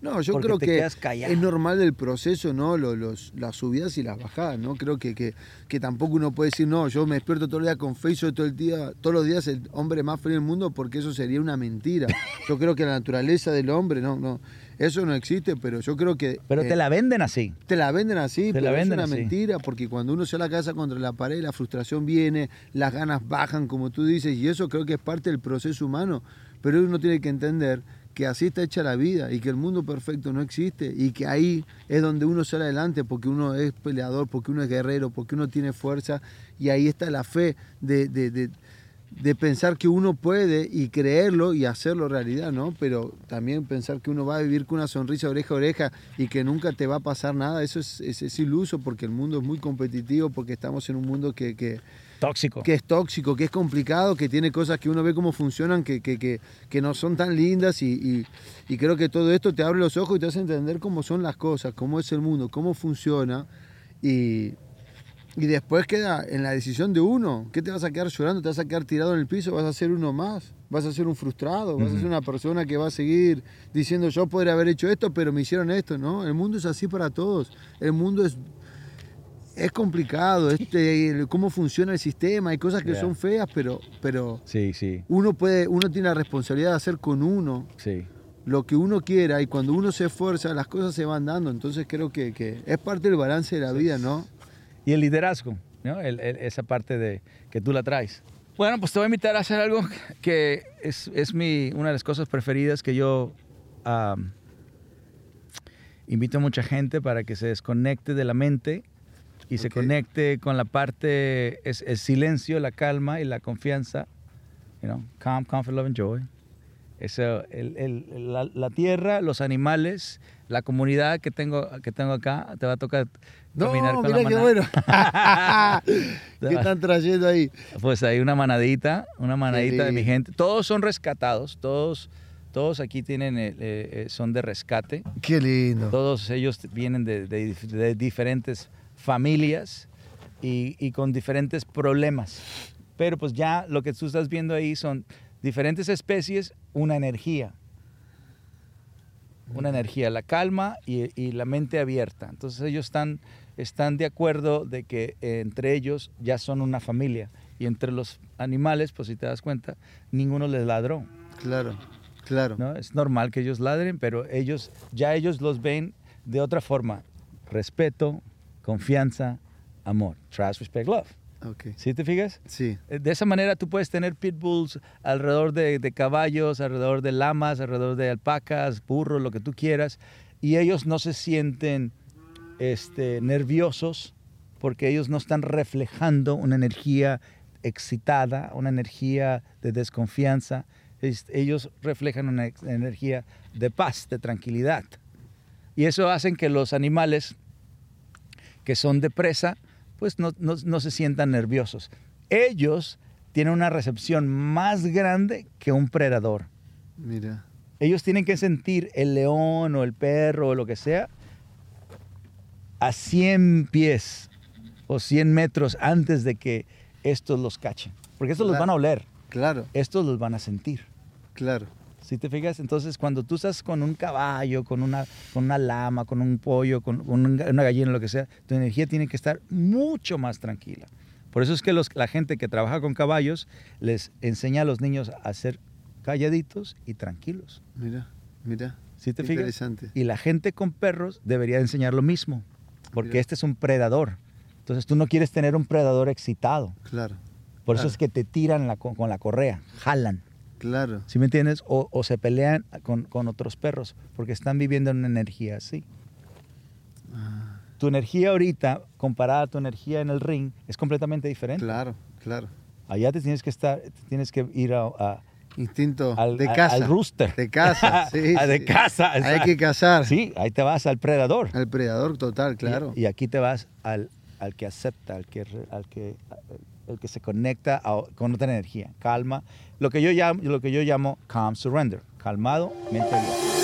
no, yo creo que es normal el proceso, ¿no? Los, las subidas y las bajadas, ¿no? Creo que, que, que, tampoco uno puede decir, no, yo me despierto todo el día con fe y soy todo el día, todos los días el hombre más feliz del mundo, porque eso sería una mentira. *laughs* Yo creo que la naturaleza del hombre, no, no, eso no existe, pero yo creo que... Pero te eh, la venden así. Te la venden así, pero es una mentira, porque cuando uno se la casa contra la pared, la frustración viene, las ganas bajan, como tú dices, y eso creo que es parte del proceso humano, pero uno tiene que entender que así está hecha la vida y que el mundo perfecto no existe y que ahí es donde uno sale adelante porque uno es peleador, porque uno es guerrero, porque uno tiene fuerza y ahí está la fe de, de, de, pensar que uno puede y creerlo y hacerlo realidad, ¿no? Pero también pensar que uno va a vivir con una sonrisa oreja a oreja y que nunca te va a pasar nada, eso es, es, iluso porque el mundo es muy competitivo, porque estamos en un mundo que, que Tóxico. Que es tóxico, que es complicado, que tiene cosas que uno ve cómo funcionan, que, que, que, que no son tan lindas y, y, creo que todo esto te abre los ojos y te hace entender cómo son las cosas, cómo es el mundo, cómo funciona y, y después queda en la decisión de uno. ¿Qué te vas a quedar llorando? ¿Te vas a quedar tirado en el piso? ¿Vas a ser uno más? ¿Vas a ser un frustrado? ¿Vas a ser una persona que va a seguir diciendo yo podría haber hecho esto, pero me hicieron esto? No, el mundo es así para todos. El mundo es es complicado, este, cómo funciona el sistema, hay cosas que Yeah. son feas, pero, pero Sí, sí, uno puede, uno tiene la responsabilidad de hacer con uno sí. lo que uno quiera y cuando uno se esfuerza las cosas se van dando, entonces creo que, que es parte del balance de la vida, ¿no? Y el liderazgo, ¿no? El- el- esa parte de que tú la traes. Bueno, pues te voy a invitar a hacer algo que es, es mi, una de las cosas preferidas que yo am, invito a mucha gente para que se desconecte de la mente y se Ok. conecte con la parte, es el silencio, la calma y la confianza. You know, calm, comfort, love and joy. Eso, el- el- la, la tierra, los animales, la comunidad que tengo, que tengo acá, te va a tocar caminar No, con la qué bueno. *laughs* *laughs* ¿Qué están trayendo ahí? Pues hay una manadita, una manadita de mi gente. Todos son rescatados, todos, todos aquí tienen, eh, eh, son de rescate. Qué lindo. Todos ellos vienen de, de dif- de diferentes familias y, y con diferentes problemas. Pero pues ya lo que tú estás viendo ahí son diferentes especies, una energía. Una energía, la calma y, y la mente abierta. Entonces ellos están, están de acuerdo de que eh, entre ellos ya son una familia. Y entre los animales, pues si te das cuenta, ninguno les ladró. Claro, claro. ¿no? Es normal que ellos ladren, pero ellos ya ellos los ven de otra forma. Respeto, confianza, amor. Trust, respect, love. Ok. ¿Sí te fijas? Sí, Eh, De esa manera tú puedes tener pitbulls alrededor de, de caballos, alrededor de lamas, alrededor de alpacas, burros, lo que tú quieras, y ellos no se sienten este, nerviosos porque ellos no están reflejando una energía excitada, una energía de desconfianza. Es- ellos reflejan una energía de paz, de tranquilidad. Y eso hacen que los animales que son de presa, pues no, no- no se sientan nerviosos. Ellos tienen una recepción más grande que un predador. mira. Ellos tienen que sentir el león o el perro o lo que sea a 100 pies o 100 metros antes de que estos los cachen. Porque estos los van a oler, Claro, estos los van a sentir. claro. Si te fijas, entonces cuando tú estás con un caballo, con una, con una lama, con un pollo, con, con un- una gallina, lo que sea, tu energía tiene que estar mucho más tranquila. Por eso es que los- la gente que trabaja con caballos les enseña a los niños a ser calladitos y tranquilos. Mira, mira. ¿Sí te fijas? Interesante. Y la gente con perros debería enseñar lo mismo, porque Mira. este es un predador. Entonces tú no quieres tener un predador excitado. Claro, Por eso es que te tiran la con la correa, jalan. Claro. ¿Sí me entiendes? O, o se pelean con, con otros perros porque están viviendo en una energía así. Ah, Tu energía ahorita, comparada a tu energía en el ring, es completamente diferente. claro, claro. Allá te tienes que estar, te tienes que ir a, a- Instinto al, de a- casa. al rooster. De casa, *laughs* sí. Ah, de sí. casa. Hay que cazar. Sí, ahí te vas al predador. Al predador total, claro. Y, y aquí te vas al, al que acepta, al que, al que, el que se conecta con otra energía. Calma. Lo que yo llamo, lo que yo llamo calm surrender. Calmado, mente abierta.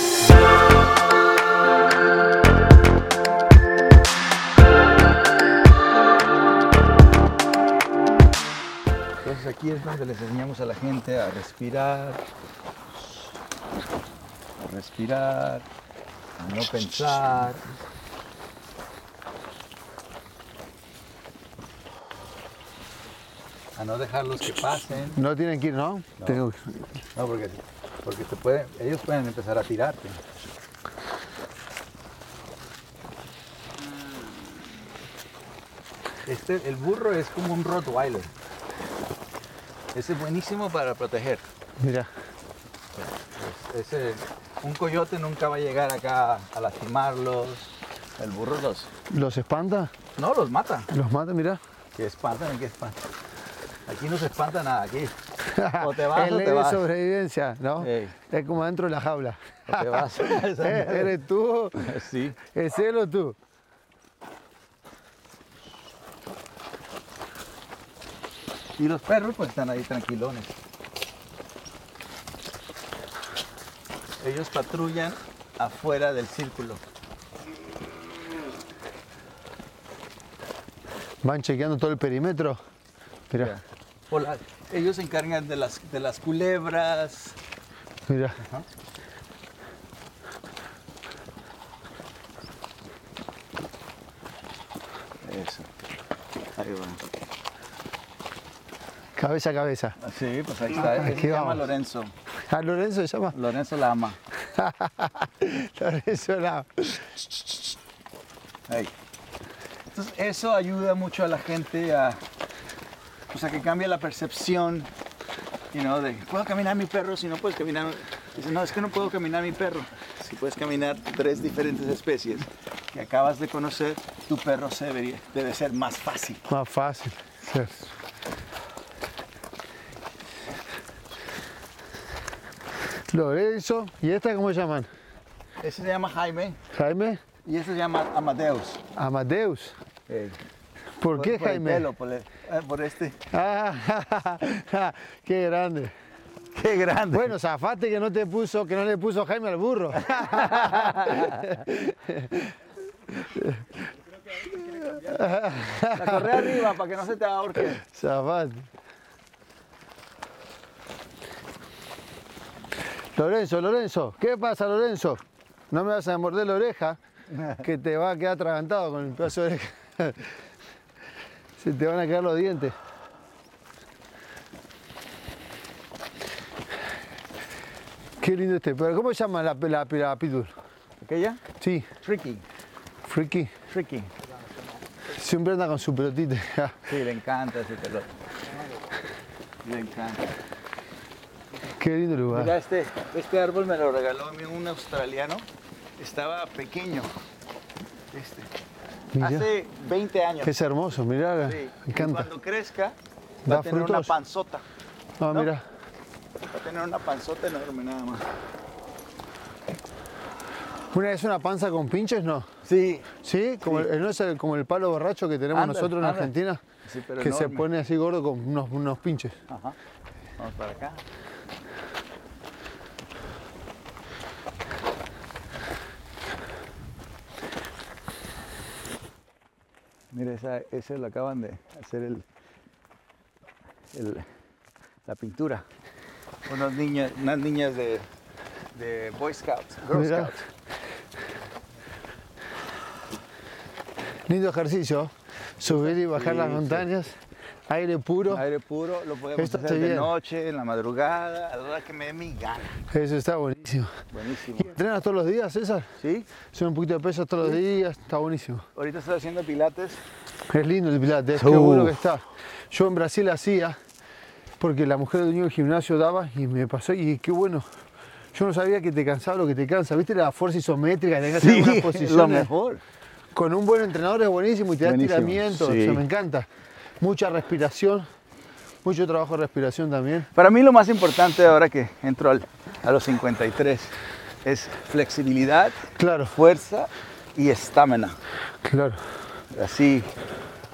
Entonces aquí es donde les enseñamos a la gente a respirar, a respirar, a no pensar. A no dejarlos que pasen. No tienen que ir, ¿no? No. Tengo que- No, porque, porque te pueden, ellos pueden empezar a tirarte. Este, el burro es como un Rottweiler. Ese es buenísimo para proteger. Mira, Es- ese- un coyote nunca va a llegar acá a lastimarlos. El burro los... ¿los espanta? No, los mata. ¿Los mata? Mira. Que espantan, que espantan. Aquí no se espanta nada, aquí. *laughs* O te vas o te de vas. sobrevivencia, ¿no? Ey. Es como dentro de la jaula. O te vas. *laughs* Eh, ¿Eres tú? *laughs* Sí. ¿Es él o tú? Y los perros pues están ahí tranquilones. Ellos patrullan afuera del círculo. Van chequeando todo el perímetro. Mira, O la- ellos se encargan de las, de las culebras. mira. Eso. Ahí va. Cabeza a cabeza. Sí, pues ahí está. Aquí se llama. Lorenzo. ¿A Lorenzo se llama? Lorenzo la ama. *laughs* Lorenzo la... Ahí. Entonces, eso ayuda mucho a la gente a, o sea, que cambie la percepción, you know, de, ¿puedo caminar mi perro si no puedes caminar? Dice, no, es que no puedo caminar mi perro. Si puedes caminar tres diferentes especies que acabas de conocer, tu perro se debería, debe ser más fácil. Más fácil. Sí. Lorenzo, ¿y esta cómo se llaman? Ese se llama Jaime Jaime, y ese se llama Amadeus. Amadeus. Eh, ¿Por qué por el Jaime? pelo, por, el- eh, por este. Ah, *laughs* qué grande. ¡Qué grande! Bueno, zafate que no te puso, que no le puso Jaime al burro. *laughs* *laughs* La correa arriba para que no se te ahorque. Zafate. Lorenzo, Lorenzo, ¿qué pasa, Lorenzo? No me vas a morder la oreja, que te va a quedar atragantado con el pedazo de oreja. Se te van a quedar los dientes. Qué lindo este perro. ¿Cómo se llama la, la, la pitbull? ¿Aquella? Sí, Tricky. Freaky. Tricky. Siempre anda con su pelotita. *laughs* Sí, le encanta ese pelot. Le encanta. Qué lindo lugar. Mira, este, este árbol me lo regaló a mí un australiano. Estaba pequeño. Este. Hace 20 años. es hermoso, mirá, Sí. me Y encanta. Cuando crezca, ¿Da va a tener una frutos? panzota. Ah, ¿no? mira. Va a tener una panzota enorme nada más. ¿Una vez una panza con pinches? No. Sí. ¿Sí? Como El, ¿No es el- como el palo borracho que tenemos nosotros en. Argentina? Sí, pero que se pone así gordo con unos, unos pinches. Ajá. Vamos para acá. Mira, esa, ese lo acaban de hacer el, el- la pintura. Unos niños, unas niñas de, de Boy Scouts, Girl Mira. Scouts. Lindo ejercicio. Subir y bajar Sí, las sí. Aire puro. Aire puro, lo podemos Esto hacer de bien. noche, en la madrugada, a la hora que me dé mi gana. Eso está buenísimo. Buenísimo. ¿Y entrenas todos los días, César? ¿Sí? Son un poquito de peso todos los días. Está buenísimo. Ahorita estoy haciendo pilates. Es lindo el pilates, qué bueno que está. Yo en Brasil hacía, porque la mujer del dueño del gimnasio daba y me pasó, y qué bueno. Yo no sabía que te cansaba lo que te cansa. ¿Viste la fuerza isométrica? Tenés que hacer algunas *laughs* lo mejor. Con un buen entrenador es buenísimo y te da estiramiento. sí. O sea, me encanta. Mucha respiración, mucho trabajo de respiración también. Para mí lo más importante ahora que entro al- a los 53 es flexibilidad, Claro, fuerza y estamina. claro. Así,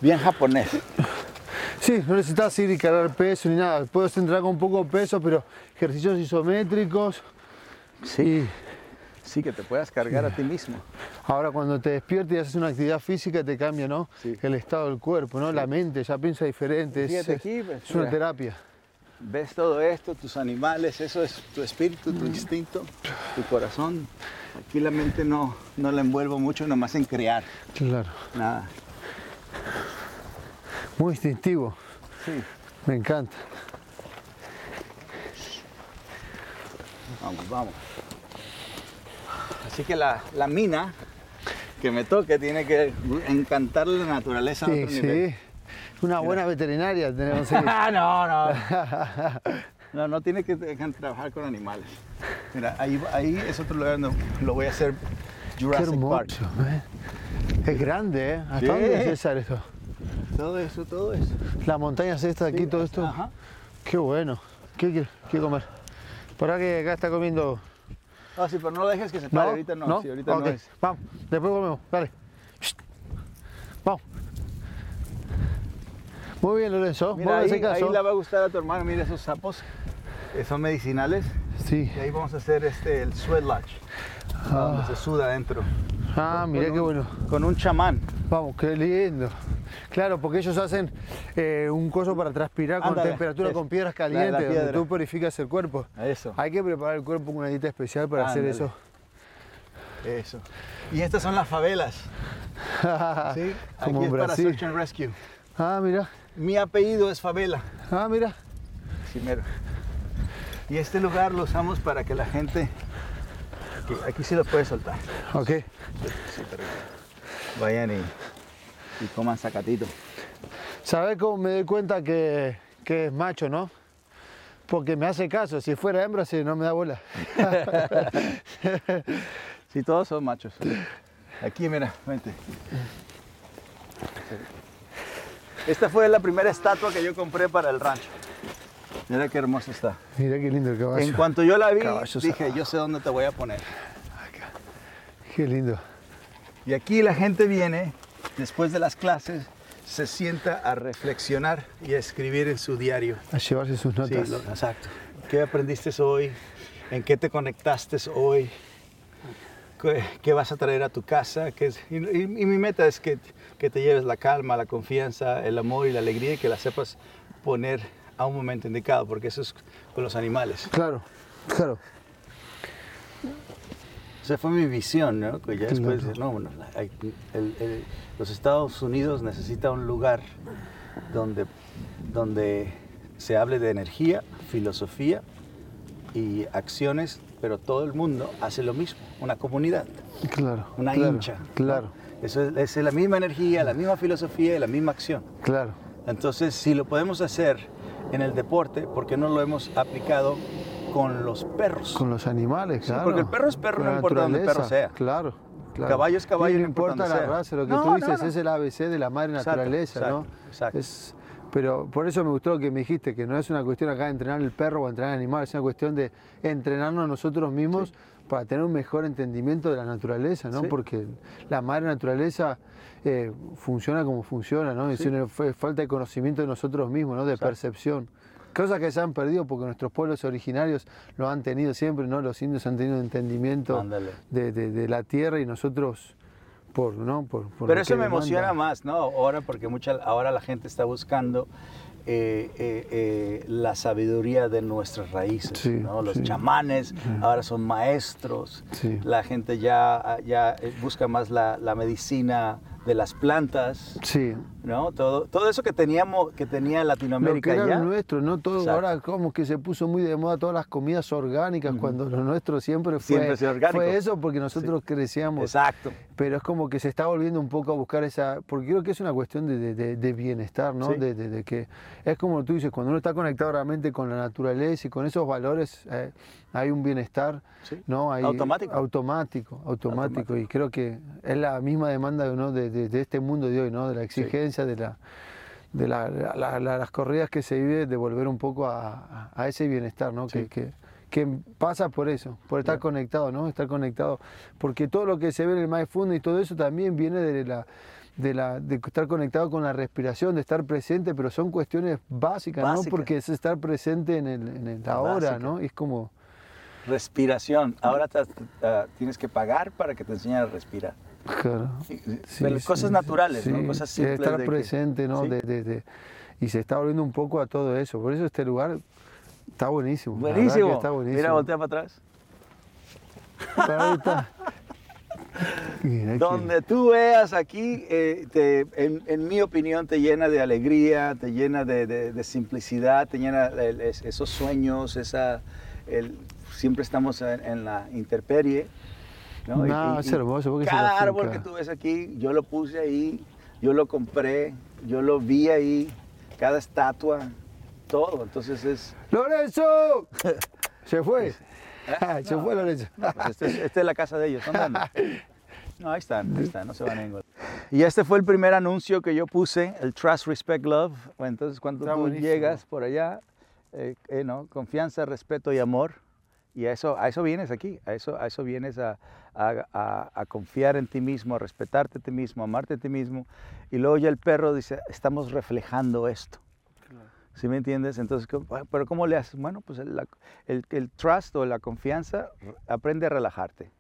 bien japonés. Sí, no necesitas ir y cargar peso ni nada. Puedes entrenar con poco peso, pero ejercicios isométricos. Sí. Y Sí, que te puedas cargar a ti mismo. ahora cuando te despiertes y haces una actividad física te cambia, ¿no? Sí. El estado del cuerpo, ¿no? La mente ya piensa diferente. Es, aquí, pues, es una mira. terapia. Ves todo esto, tus animales, eso es tu espíritu, tu instinto, tu corazón. Aquí la mente no, no la envuelvo mucho, nomás en crear. Claro. Nada. Muy instintivo. Sí. Me encanta. Vamos, vamos. Así que la, la mina que me toque tiene que encantarle la naturaleza a Sí, otro nivel. sí. Una buena veterinaria tenemos que Ah, *laughs* no, no. *laughs* No, no tiene que trabajar con animales. Mira, ahí, ahí es otro lugar donde lo voy a hacer Jurassic Park. hermoso. ¿eh? Es grande, ¿eh? ¿Hasta Sí. dónde es César esto? Todo eso, todo eso. Las montañas estas de aquí, Sí, todo esto. Ajá. Qué bueno. ¿Qué quiere comer? Para que acá está comiendo. Ah, sí, pero no lo dejes que se pare. ahorita no. Sí, ahorita no es. Vamos, después comemos. Dale. Vamos. Muy bien, Lorenzo. Mira, ahí, ese caso. ahí le va a gustar a tu hermano. Mira esos sapos. que son medicinales. Sí. Y ahí vamos a hacer este, el sweat lodge. Donde se suda adentro. Ah, mira qué bueno. Con un chamán. Vamos, qué lindo. Claro, porque ellos hacen eh, un coso para transpirar con Ándale, temperatura con piedras La de la calientes, donde tú purificas el cuerpo. Eso. Hay que preparar el cuerpo con una dieta especial para hacer eso. Eso. Y estas son las favelas. *laughs* ¿sí? Aquí Como es en para. Search and Rescue. Ah, mira. Mi apellido es Favela. Ah, mira. Sí, mero. Y este lugar lo usamos para que la gente. Aquí, aquí sí lo puedes soltar. Ok. Sí, pero vayan y, y coman sacatito. ¿Sabes cómo me doy cuenta que, que es macho, no? Porque me hace caso. Si fuera hembra, sí, no me da bola. *laughs* Sí, todos son machos. Aquí, mira, vente. Esta fue la primera estatua que yo compré para el rancho. Mira qué hermosa está. Mira qué lindo el caballo. En cuanto yo la vi, dije, yo sé dónde te voy a poner. Qué lindo. Y aquí la gente viene, después de las clases, se sienta a reflexionar y a escribir en su diario. A llevarse sus Sí, notas. lo- exacto. ¿Qué aprendiste hoy? ¿En qué te conectaste hoy? ¿Qué, qué vas a traer a tu casa? ¿Qué es- y, y- y mi meta es que, que te lleves la calma, la confianza, el amor y la alegría y que la sepas poner a un momento indicado, porque eso es con los animales. Claro, claro. Esa fue mi visión, ¿no? Que ya después, no, hay- el- el- los Estados Unidos necesita un lugar donde, donde se hable de energía, filosofía y acciones, pero todo el mundo hace lo mismo, una comunidad, Claro. una claro, hincha. ¿no? Claro, Eso es, es la misma energía, la misma filosofía y la misma acción. claro. Entonces, si lo podemos hacer en el deporte, ¿por qué no lo hemos aplicado con los perros? Con los animales, Sí, claro. porque el perro es perro, Con no importa dónde el perro sea. Claro. claro. Caballo es caballo, Y no no importa la sea. raza, lo que No, tú no, dices no. es el ABC de la madre Exacto, naturaleza, ¿no? exacto, exacto. Es, pero por eso me gustó lo que me dijiste, que no es una cuestión acá de entrenar el perro o entrenar el animal, es una cuestión de entrenarnos nosotros mismos para tener un mejor entendimiento de la naturaleza, ¿no? Sí. Porque la madre naturaleza eh, funciona como funciona, ¿no? Es Sí. una fue falta de conocimiento de nosotros mismos, ¿no? De Exacto. percepción. Cosas que se han perdido porque nuestros pueblos originarios lo han tenido siempre, ¿no? Los indios han tenido entendimiento de, de- de la tierra y nosotros por, ¿no? Por, por Pero eso me demanda. emociona más, ¿no? Ahora, porque mucha, ahora la gente está buscando eh, eh, eh, la sabiduría de nuestras raíces, Sí, ¿no? Los sí. chamanes ahora son maestros, Sí. la gente ya, ya busca más la, la medicina de las plantas, Sí, ¿no? Todo, todo eso que teníamos, que tenía lo que Latinoamérica era ya. lo nuestro, ¿no? Todo Exacto. ahora como que se puso muy de moda todas las comidas orgánicas, cuando lo nuestro siempre fue, Siempre fue eso porque nosotros crecíamos. Exacto. Pero es como que se está volviendo un poco a buscar esa, porque creo que es una cuestión de, de- bienestar, ¿no? Sí. De, de- de que es como tú dices, cuando uno está conectado realmente con la naturaleza y con esos valores, eh, hay un bienestar, Sí. ¿no? Hay, Automático. Automático, automático. Automático. Y creo que es la misma demanda ¿no? de, de- de este mundo de hoy, ¿no? De la exigencia, de la de la- la- la- las corridas que se vive, de volver un poco a, a- ese bienestar, ¿no? Sí. Que, que- que pasa por eso, por estar conectado, ¿no? Estar conectado. Porque todo lo que se ve en el Mindfulness y todo eso también viene de la, de la de estar conectado con la respiración, de estar presente, pero son cuestiones básicas, ¿no? Básicas. Porque es estar presente en el, en el ahora, Básicas. ¿no? Es como, Respiración. Ahora te- te- tienes que pagar para que te enseñen a respirar. Claro. Sí, Sí, pero sí, cosas naturales, ¿no? sí, Cosas de simples. estar de que- presente, ¿no? Sí. De, de- de- y se está volviendo un poco a todo eso. Por eso este lugar está buenísimo. que Buenísimo. Está buenísimo. Mira, voltea para atrás. Está. *laughs* Mira que- Donde tú veas aquí, eh, te- en, en mi opinión, te llena de alegría, te llena de, de- de simplicidad, te llena el- es- esos sueños, esa, el- siempre estamos en, en la intemperie. ¿No? No, y- es y hermoso, porque es Cada árbol que tú ves aquí, yo lo puse ahí, yo lo compré, yo lo vi ahí, cada estatua, todo. Entonces es... ¡Lorenzo! *laughs* Se fue. *laughs* Se fue Lorenzo. No, pues este es- esta es la casa de ellos. *laughs* No, ahí están, ahí están, no se van a ningún Y este fue el primer anuncio que yo puse, el Trust, Respect, Love. Entonces, cuando Está tú buenísimo. llegas por allá, eh, eh, ¿no? confianza, respeto y amor. Y a eso, a eso vienes aquí, a eso, a eso vienes a, a- a- a confiar en ti mismo, a respetarte a ti mismo, a amarte a ti mismo. Y luego ya el perro dice, estamos reflejando esto. ¿Sí me entiendes? Entonces, ¿cómo- ¿pero cómo le haces? Bueno, pues el, el- el trust o la confianza, aprende a relajarte.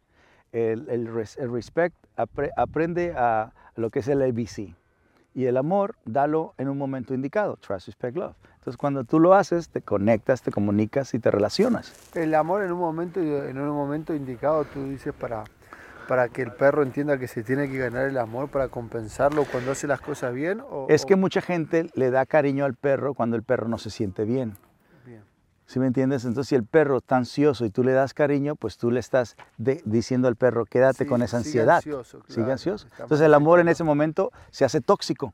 El, el el respect, apre- aprende a lo que es el ABC. Y el amor, dalo en un momento indicado. Trust, respect, love. Entonces, cuando tú lo haces, te conectas, te comunicas y te relacionas. El amor en un momento, en un momento indicado, tú dices, para, para que el perro entienda que se tiene que ganar el amor para compensarlo cuando hace las cosas bien? O, Es que mucha gente le da cariño al perro cuando el perro no se siente bien. ¿Sí me entiendes? Entonces, si el perro está ansioso y tú le das cariño, pues tú le estás de- diciendo al perro, quédate Sí, con esa sigue ansiedad. ansioso, Sigue ansioso. Entonces, el amor en ese momento se hace tóxico.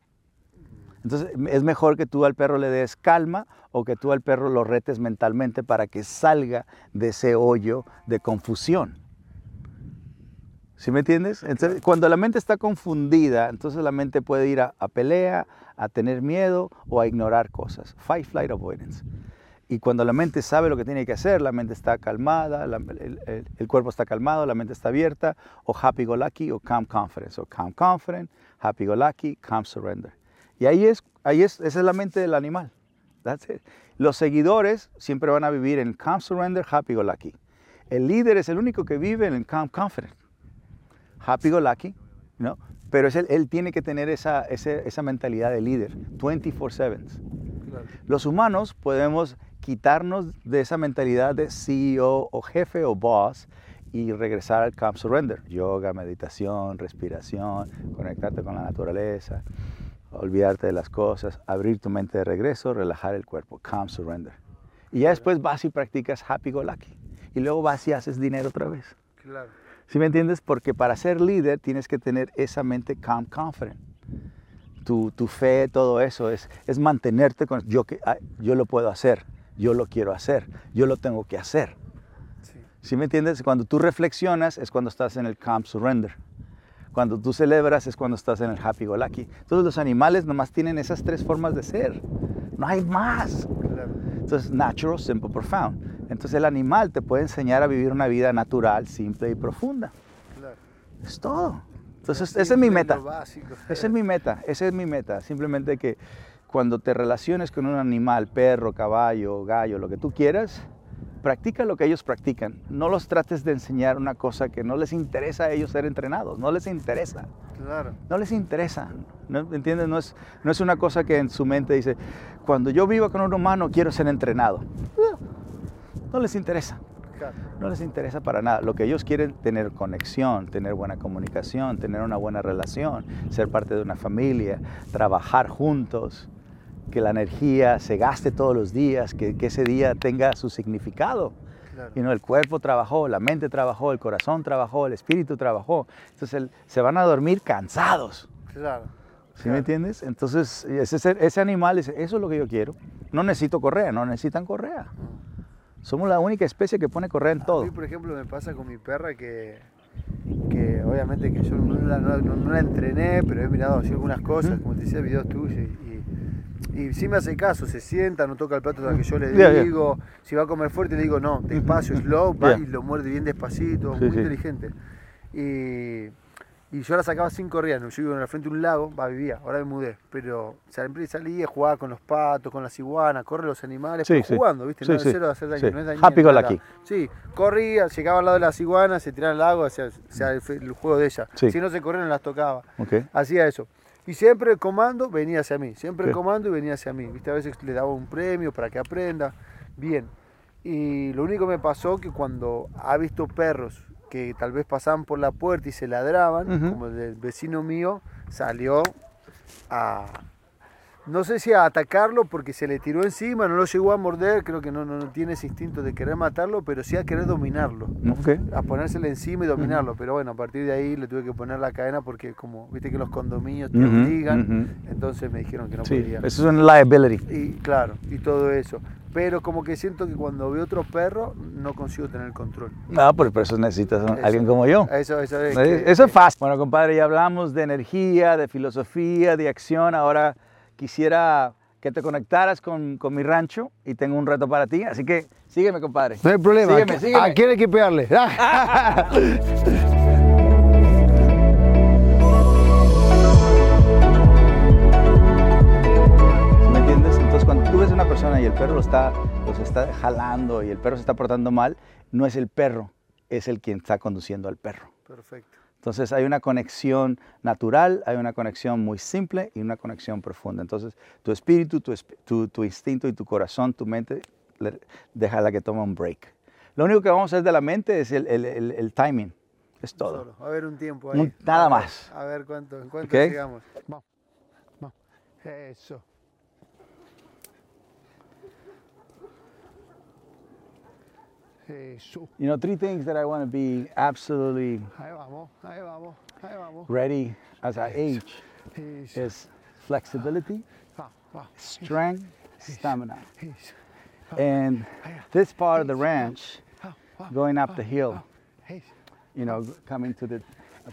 Entonces, es mejor que tú al perro le des calma o que tú al perro lo retes mentalmente para que salga de ese hoyo de confusión. ¿Sí me entiendes? Entonces, cuando la mente está confundida, entonces la mente puede ir a, a pelea, a tener miedo o a ignorar cosas. Fight, flight, avoidance. Y cuando la mente sabe lo que tiene que hacer, la mente está calmada, la- el, el- el cuerpo está calmado, la mente está abierta, o happy go lucky o calm confidence, o calm confident, happy go lucky, calm surrender. Y ahí es, ahí es, esa es la mente del animal. That's it. Los seguidores siempre van a vivir en calm surrender, happy go lucky. El líder es el único que vive en el calm confident, happy go lucky, ¿no? Pero es él, él tiene que tener esa, ese- esa mentalidad de líder, 24/7. Claro. Los humanos podemos quitarnos de esa mentalidad de CEO o jefe o boss y regresar al calm surrender. Yoga, meditación, respiración, conectarte con la naturaleza, olvidarte de las cosas, abrir tu mente de regreso, relajar el cuerpo, calm surrender. Y ya después vas y practicas happy go lucky. Y luego vas y haces dinero otra vez. Claro. ¿Sí me entiendes? Porque para ser líder tienes que tener esa mente calm confident. Tu, tu fe, todo eso, es, es mantenerte con, yo, que, ah, yo lo puedo hacer, yo lo quiero hacer, yo lo tengo que hacer. Sí. ¿Sí me entiendes? Cuando tú reflexionas es cuando estás en el calm surrender. Cuando tú celebras es cuando estás en el happy go lucky. Entonces los animales nomás tienen esas tres formas de ser. No hay más. Claro. Entonces, natural, simple, profound. Entonces el animal te puede enseñar a vivir una vida natural, simple y profunda. Claro. Es todo. Entonces, esa es mi meta. básico. Esa es mi meta, esa es mi meta. Simplemente que cuando te relaciones con un animal, perro, caballo, gallo, lo que tú quieras, practica lo que ellos practican. No los trates de enseñar una cosa que no les interesa a ellos ser entrenados. No les interesa. Claro. No les interesa. ¿no? ¿Entiendes? No es, no es una cosa que en su mente dice, cuando yo viva con un humano quiero ser entrenado. No les interesa. No les interesa para nada. Lo que ellos quieren tener conexión, tener buena comunicación, tener una buena relación, ser parte de una familia, trabajar juntos, que la energía se gaste todos los días, que, que ese día tenga su significado. Claro. Y no, el cuerpo trabajó, la mente trabajó, el corazón trabajó, el espíritu trabajó. Entonces el- se van a dormir cansados. Claro. ¿Sí Claro. me entiendes? Entonces ese, ese animal, ese- eso es lo que yo quiero. No necesito correa, no necesitan correa. Somos la única especie que pone correa en A todo. mí, por ejemplo, me pasa con mi perra que, que obviamente que yo no la, no- no- la entrené, pero he mirado así algunas cosas, Ujú. como te decía, videos tuyos y, y, sí me hace caso, se sienta, no toca el plato hasta que yo le digo, si va a comer fuerte le digo no, despacio, slow, va y lo muerde bien despacito, Sí, muy sí. inteligente. Y, y yo la sacaba sin correa, ¿no? yo vivo en el frente de un lago, va, vivía, ahora me mudé, pero siempre salía, jugaba con los patos, con las iguanas, corre los animales, Sí, jugando, ¿viste? No cero de hacer daño, Sí. no es dañino, Happy nada. lucky. Sí, corría, llegaba al lado de las iguanas, se tiraba al lago, hacía, el, fe- el juego de ella. Sí. Si no se corrían, las tocaba. Hacía eso. Y siempre el comando venía hacia mí, siempre el comando y venía hacia mí. ¿Viste? A veces le daba un premio para que aprenda. Bien. Y lo único que me pasó que cuando ha visto perros que tal vez pasaban por la puerta y se ladraban, como el del vecino mío, salió a, no sé si a atacarlo porque se le tiró encima, no lo llegó a morder, creo que no, no, no tiene ese instinto de querer matarlo, pero sí a querer dominarlo, Ok. a ponérsele encima y dominarlo. Pero bueno, a partir de ahí le tuve que poner la cadena porque como, viste que los condominios te Ujú, obligan, ujú. entonces me dijeron que no Sí, podía. eso es una liability. Y claro, y todo eso. Pero como que siento que cuando veo otro perro no consigo tener control. No, pues por eso necesitas a alguien como yo. Eso, eso es. Que- Eso es fácil. Bueno, compadre, ya hablamos de energía, de filosofía, de acción. Ahora quisiera que te conectaras con, con mi rancho y tengo un reto para ti. Así que sígueme, compadre. No hay problema. Sígueme, ¿A- sígueme. ¿A quién hay que pegarle? ¿Sí *laughs* ¿Me entiendes? Entonces, cuando tú ves a una persona y el perro lo está, los está jalando y el perro se está portando mal, no es el perro, es el quien está conduciendo al perro. Perfecto. Entonces hay una conexión natural, hay una conexión muy simple y una conexión profunda. Entonces tu espíritu, tu, tu- tu instinto y tu corazón, tu mente, le- déjala que tome un break. Lo único que vamos a hacer de la mente es el, el- el- el timing. Es todo. Solo. A haber un tiempo ahí. Nada A ver- más. A ver cuánto, en cuánto Ok. llegamos. Vamos, vamos. Eso. You know, three things that I want to be absolutely ready as I age is flexibility, strength, stamina. And this part of the ranch, going up the hill, you know, coming to the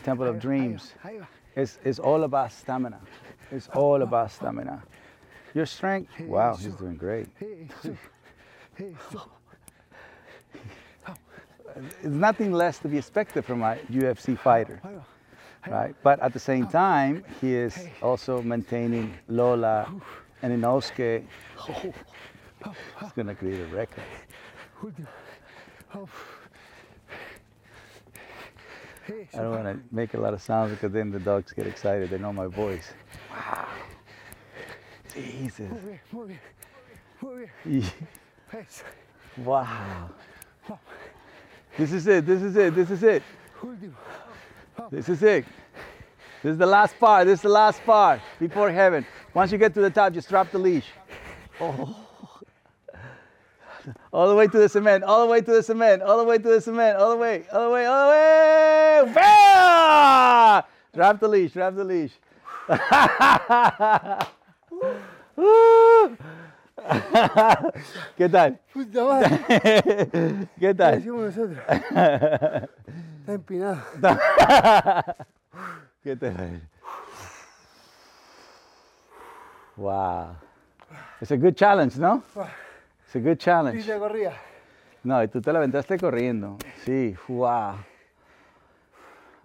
Temple of Dreams, is, is all about stamina. It's all about stamina. Your strength, wow, he's doing great. It's nothing less to be expected from a UFC fighter, right? But at the same time, he is also maintaining Lola and Inosuke. He's gonna create a record. I don't want to make a lot of sounds because then the dogs get excited. They know my voice. *laughs* Wow. Jesus. Wow. This is it. This is it. This is it. This is it. This is the last part. This is the last part before heaven. Once you get to the top, just drop the leash. Oh. All the way to the cement. All the way to the cement. All the way to the cement. All the way. All the way. All the way. Bah! Drop the leash. Drop the leash. *laughs* *laughs* ¿Qué tal? Puta madre. ¿Qué *laughs* ¿Qué tal? decimos nosotros? *laughs* Está empinado. ¿Qué tal? Wow. It's a good challenge, ¿no? It's a good Y challenge. se corría. No, y tú te la aventaste corriendo. Sí, wow.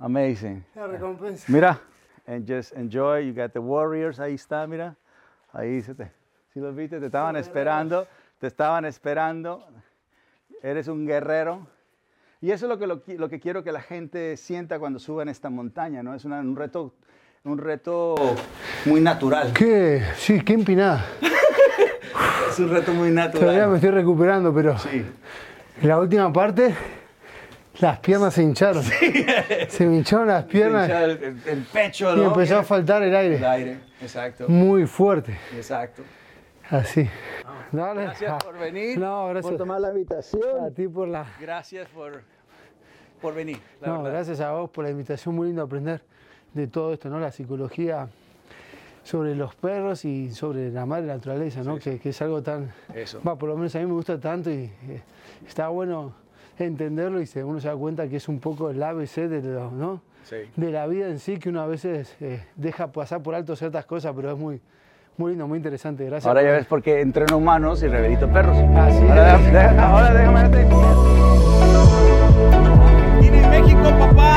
Amazing. La recompensa. Mira, and just enjoy. You got the Warriors, ahí está, mira. Ahí se te. Si los viste, te estaban esperando. Te estaban esperando. Eres un guerrero. Y eso es lo que, lo, lo que quiero que la gente sienta cuando suban esta montaña, ¿no? Es una- un reto, un reto muy natural. Qué, sí, qué empinada. *laughs* Es un reto muy Todavía me estoy recuperando, pero Sí. la última parte, las piernas se hincharon. *laughs* Se me hincharon las piernas El, el- el pecho, y ¿no? empezó a faltar el El aire. aire, exacto, Muy fuerte. exacto. Así. Dale. Gracias por venir, No, gracias. por tomar la invitación. A ti por la. Gracias por, por venir, la No, verdad. gracias a vos por la invitación. Muy lindo aprender de todo esto, ¿no? La psicología sobre los perros y sobre la madre naturaleza, ¿no? Que, que es algo tan. Eso. Va, por lo menos a mí me gusta tanto y eh, está bueno entenderlo y se, uno se da cuenta que es un poco el ABC de, lo, ¿no? Sí. de la vida en sí, que uno a veces eh, deja pasar por alto ciertas cosas, pero es muy, muy lindo, muy interesante. Gracias. Ahora ya ves por qué entreno humanos y rehabilito perros. Así ahora, es. déjame- ahora déjame. ¡Tienes México, papá!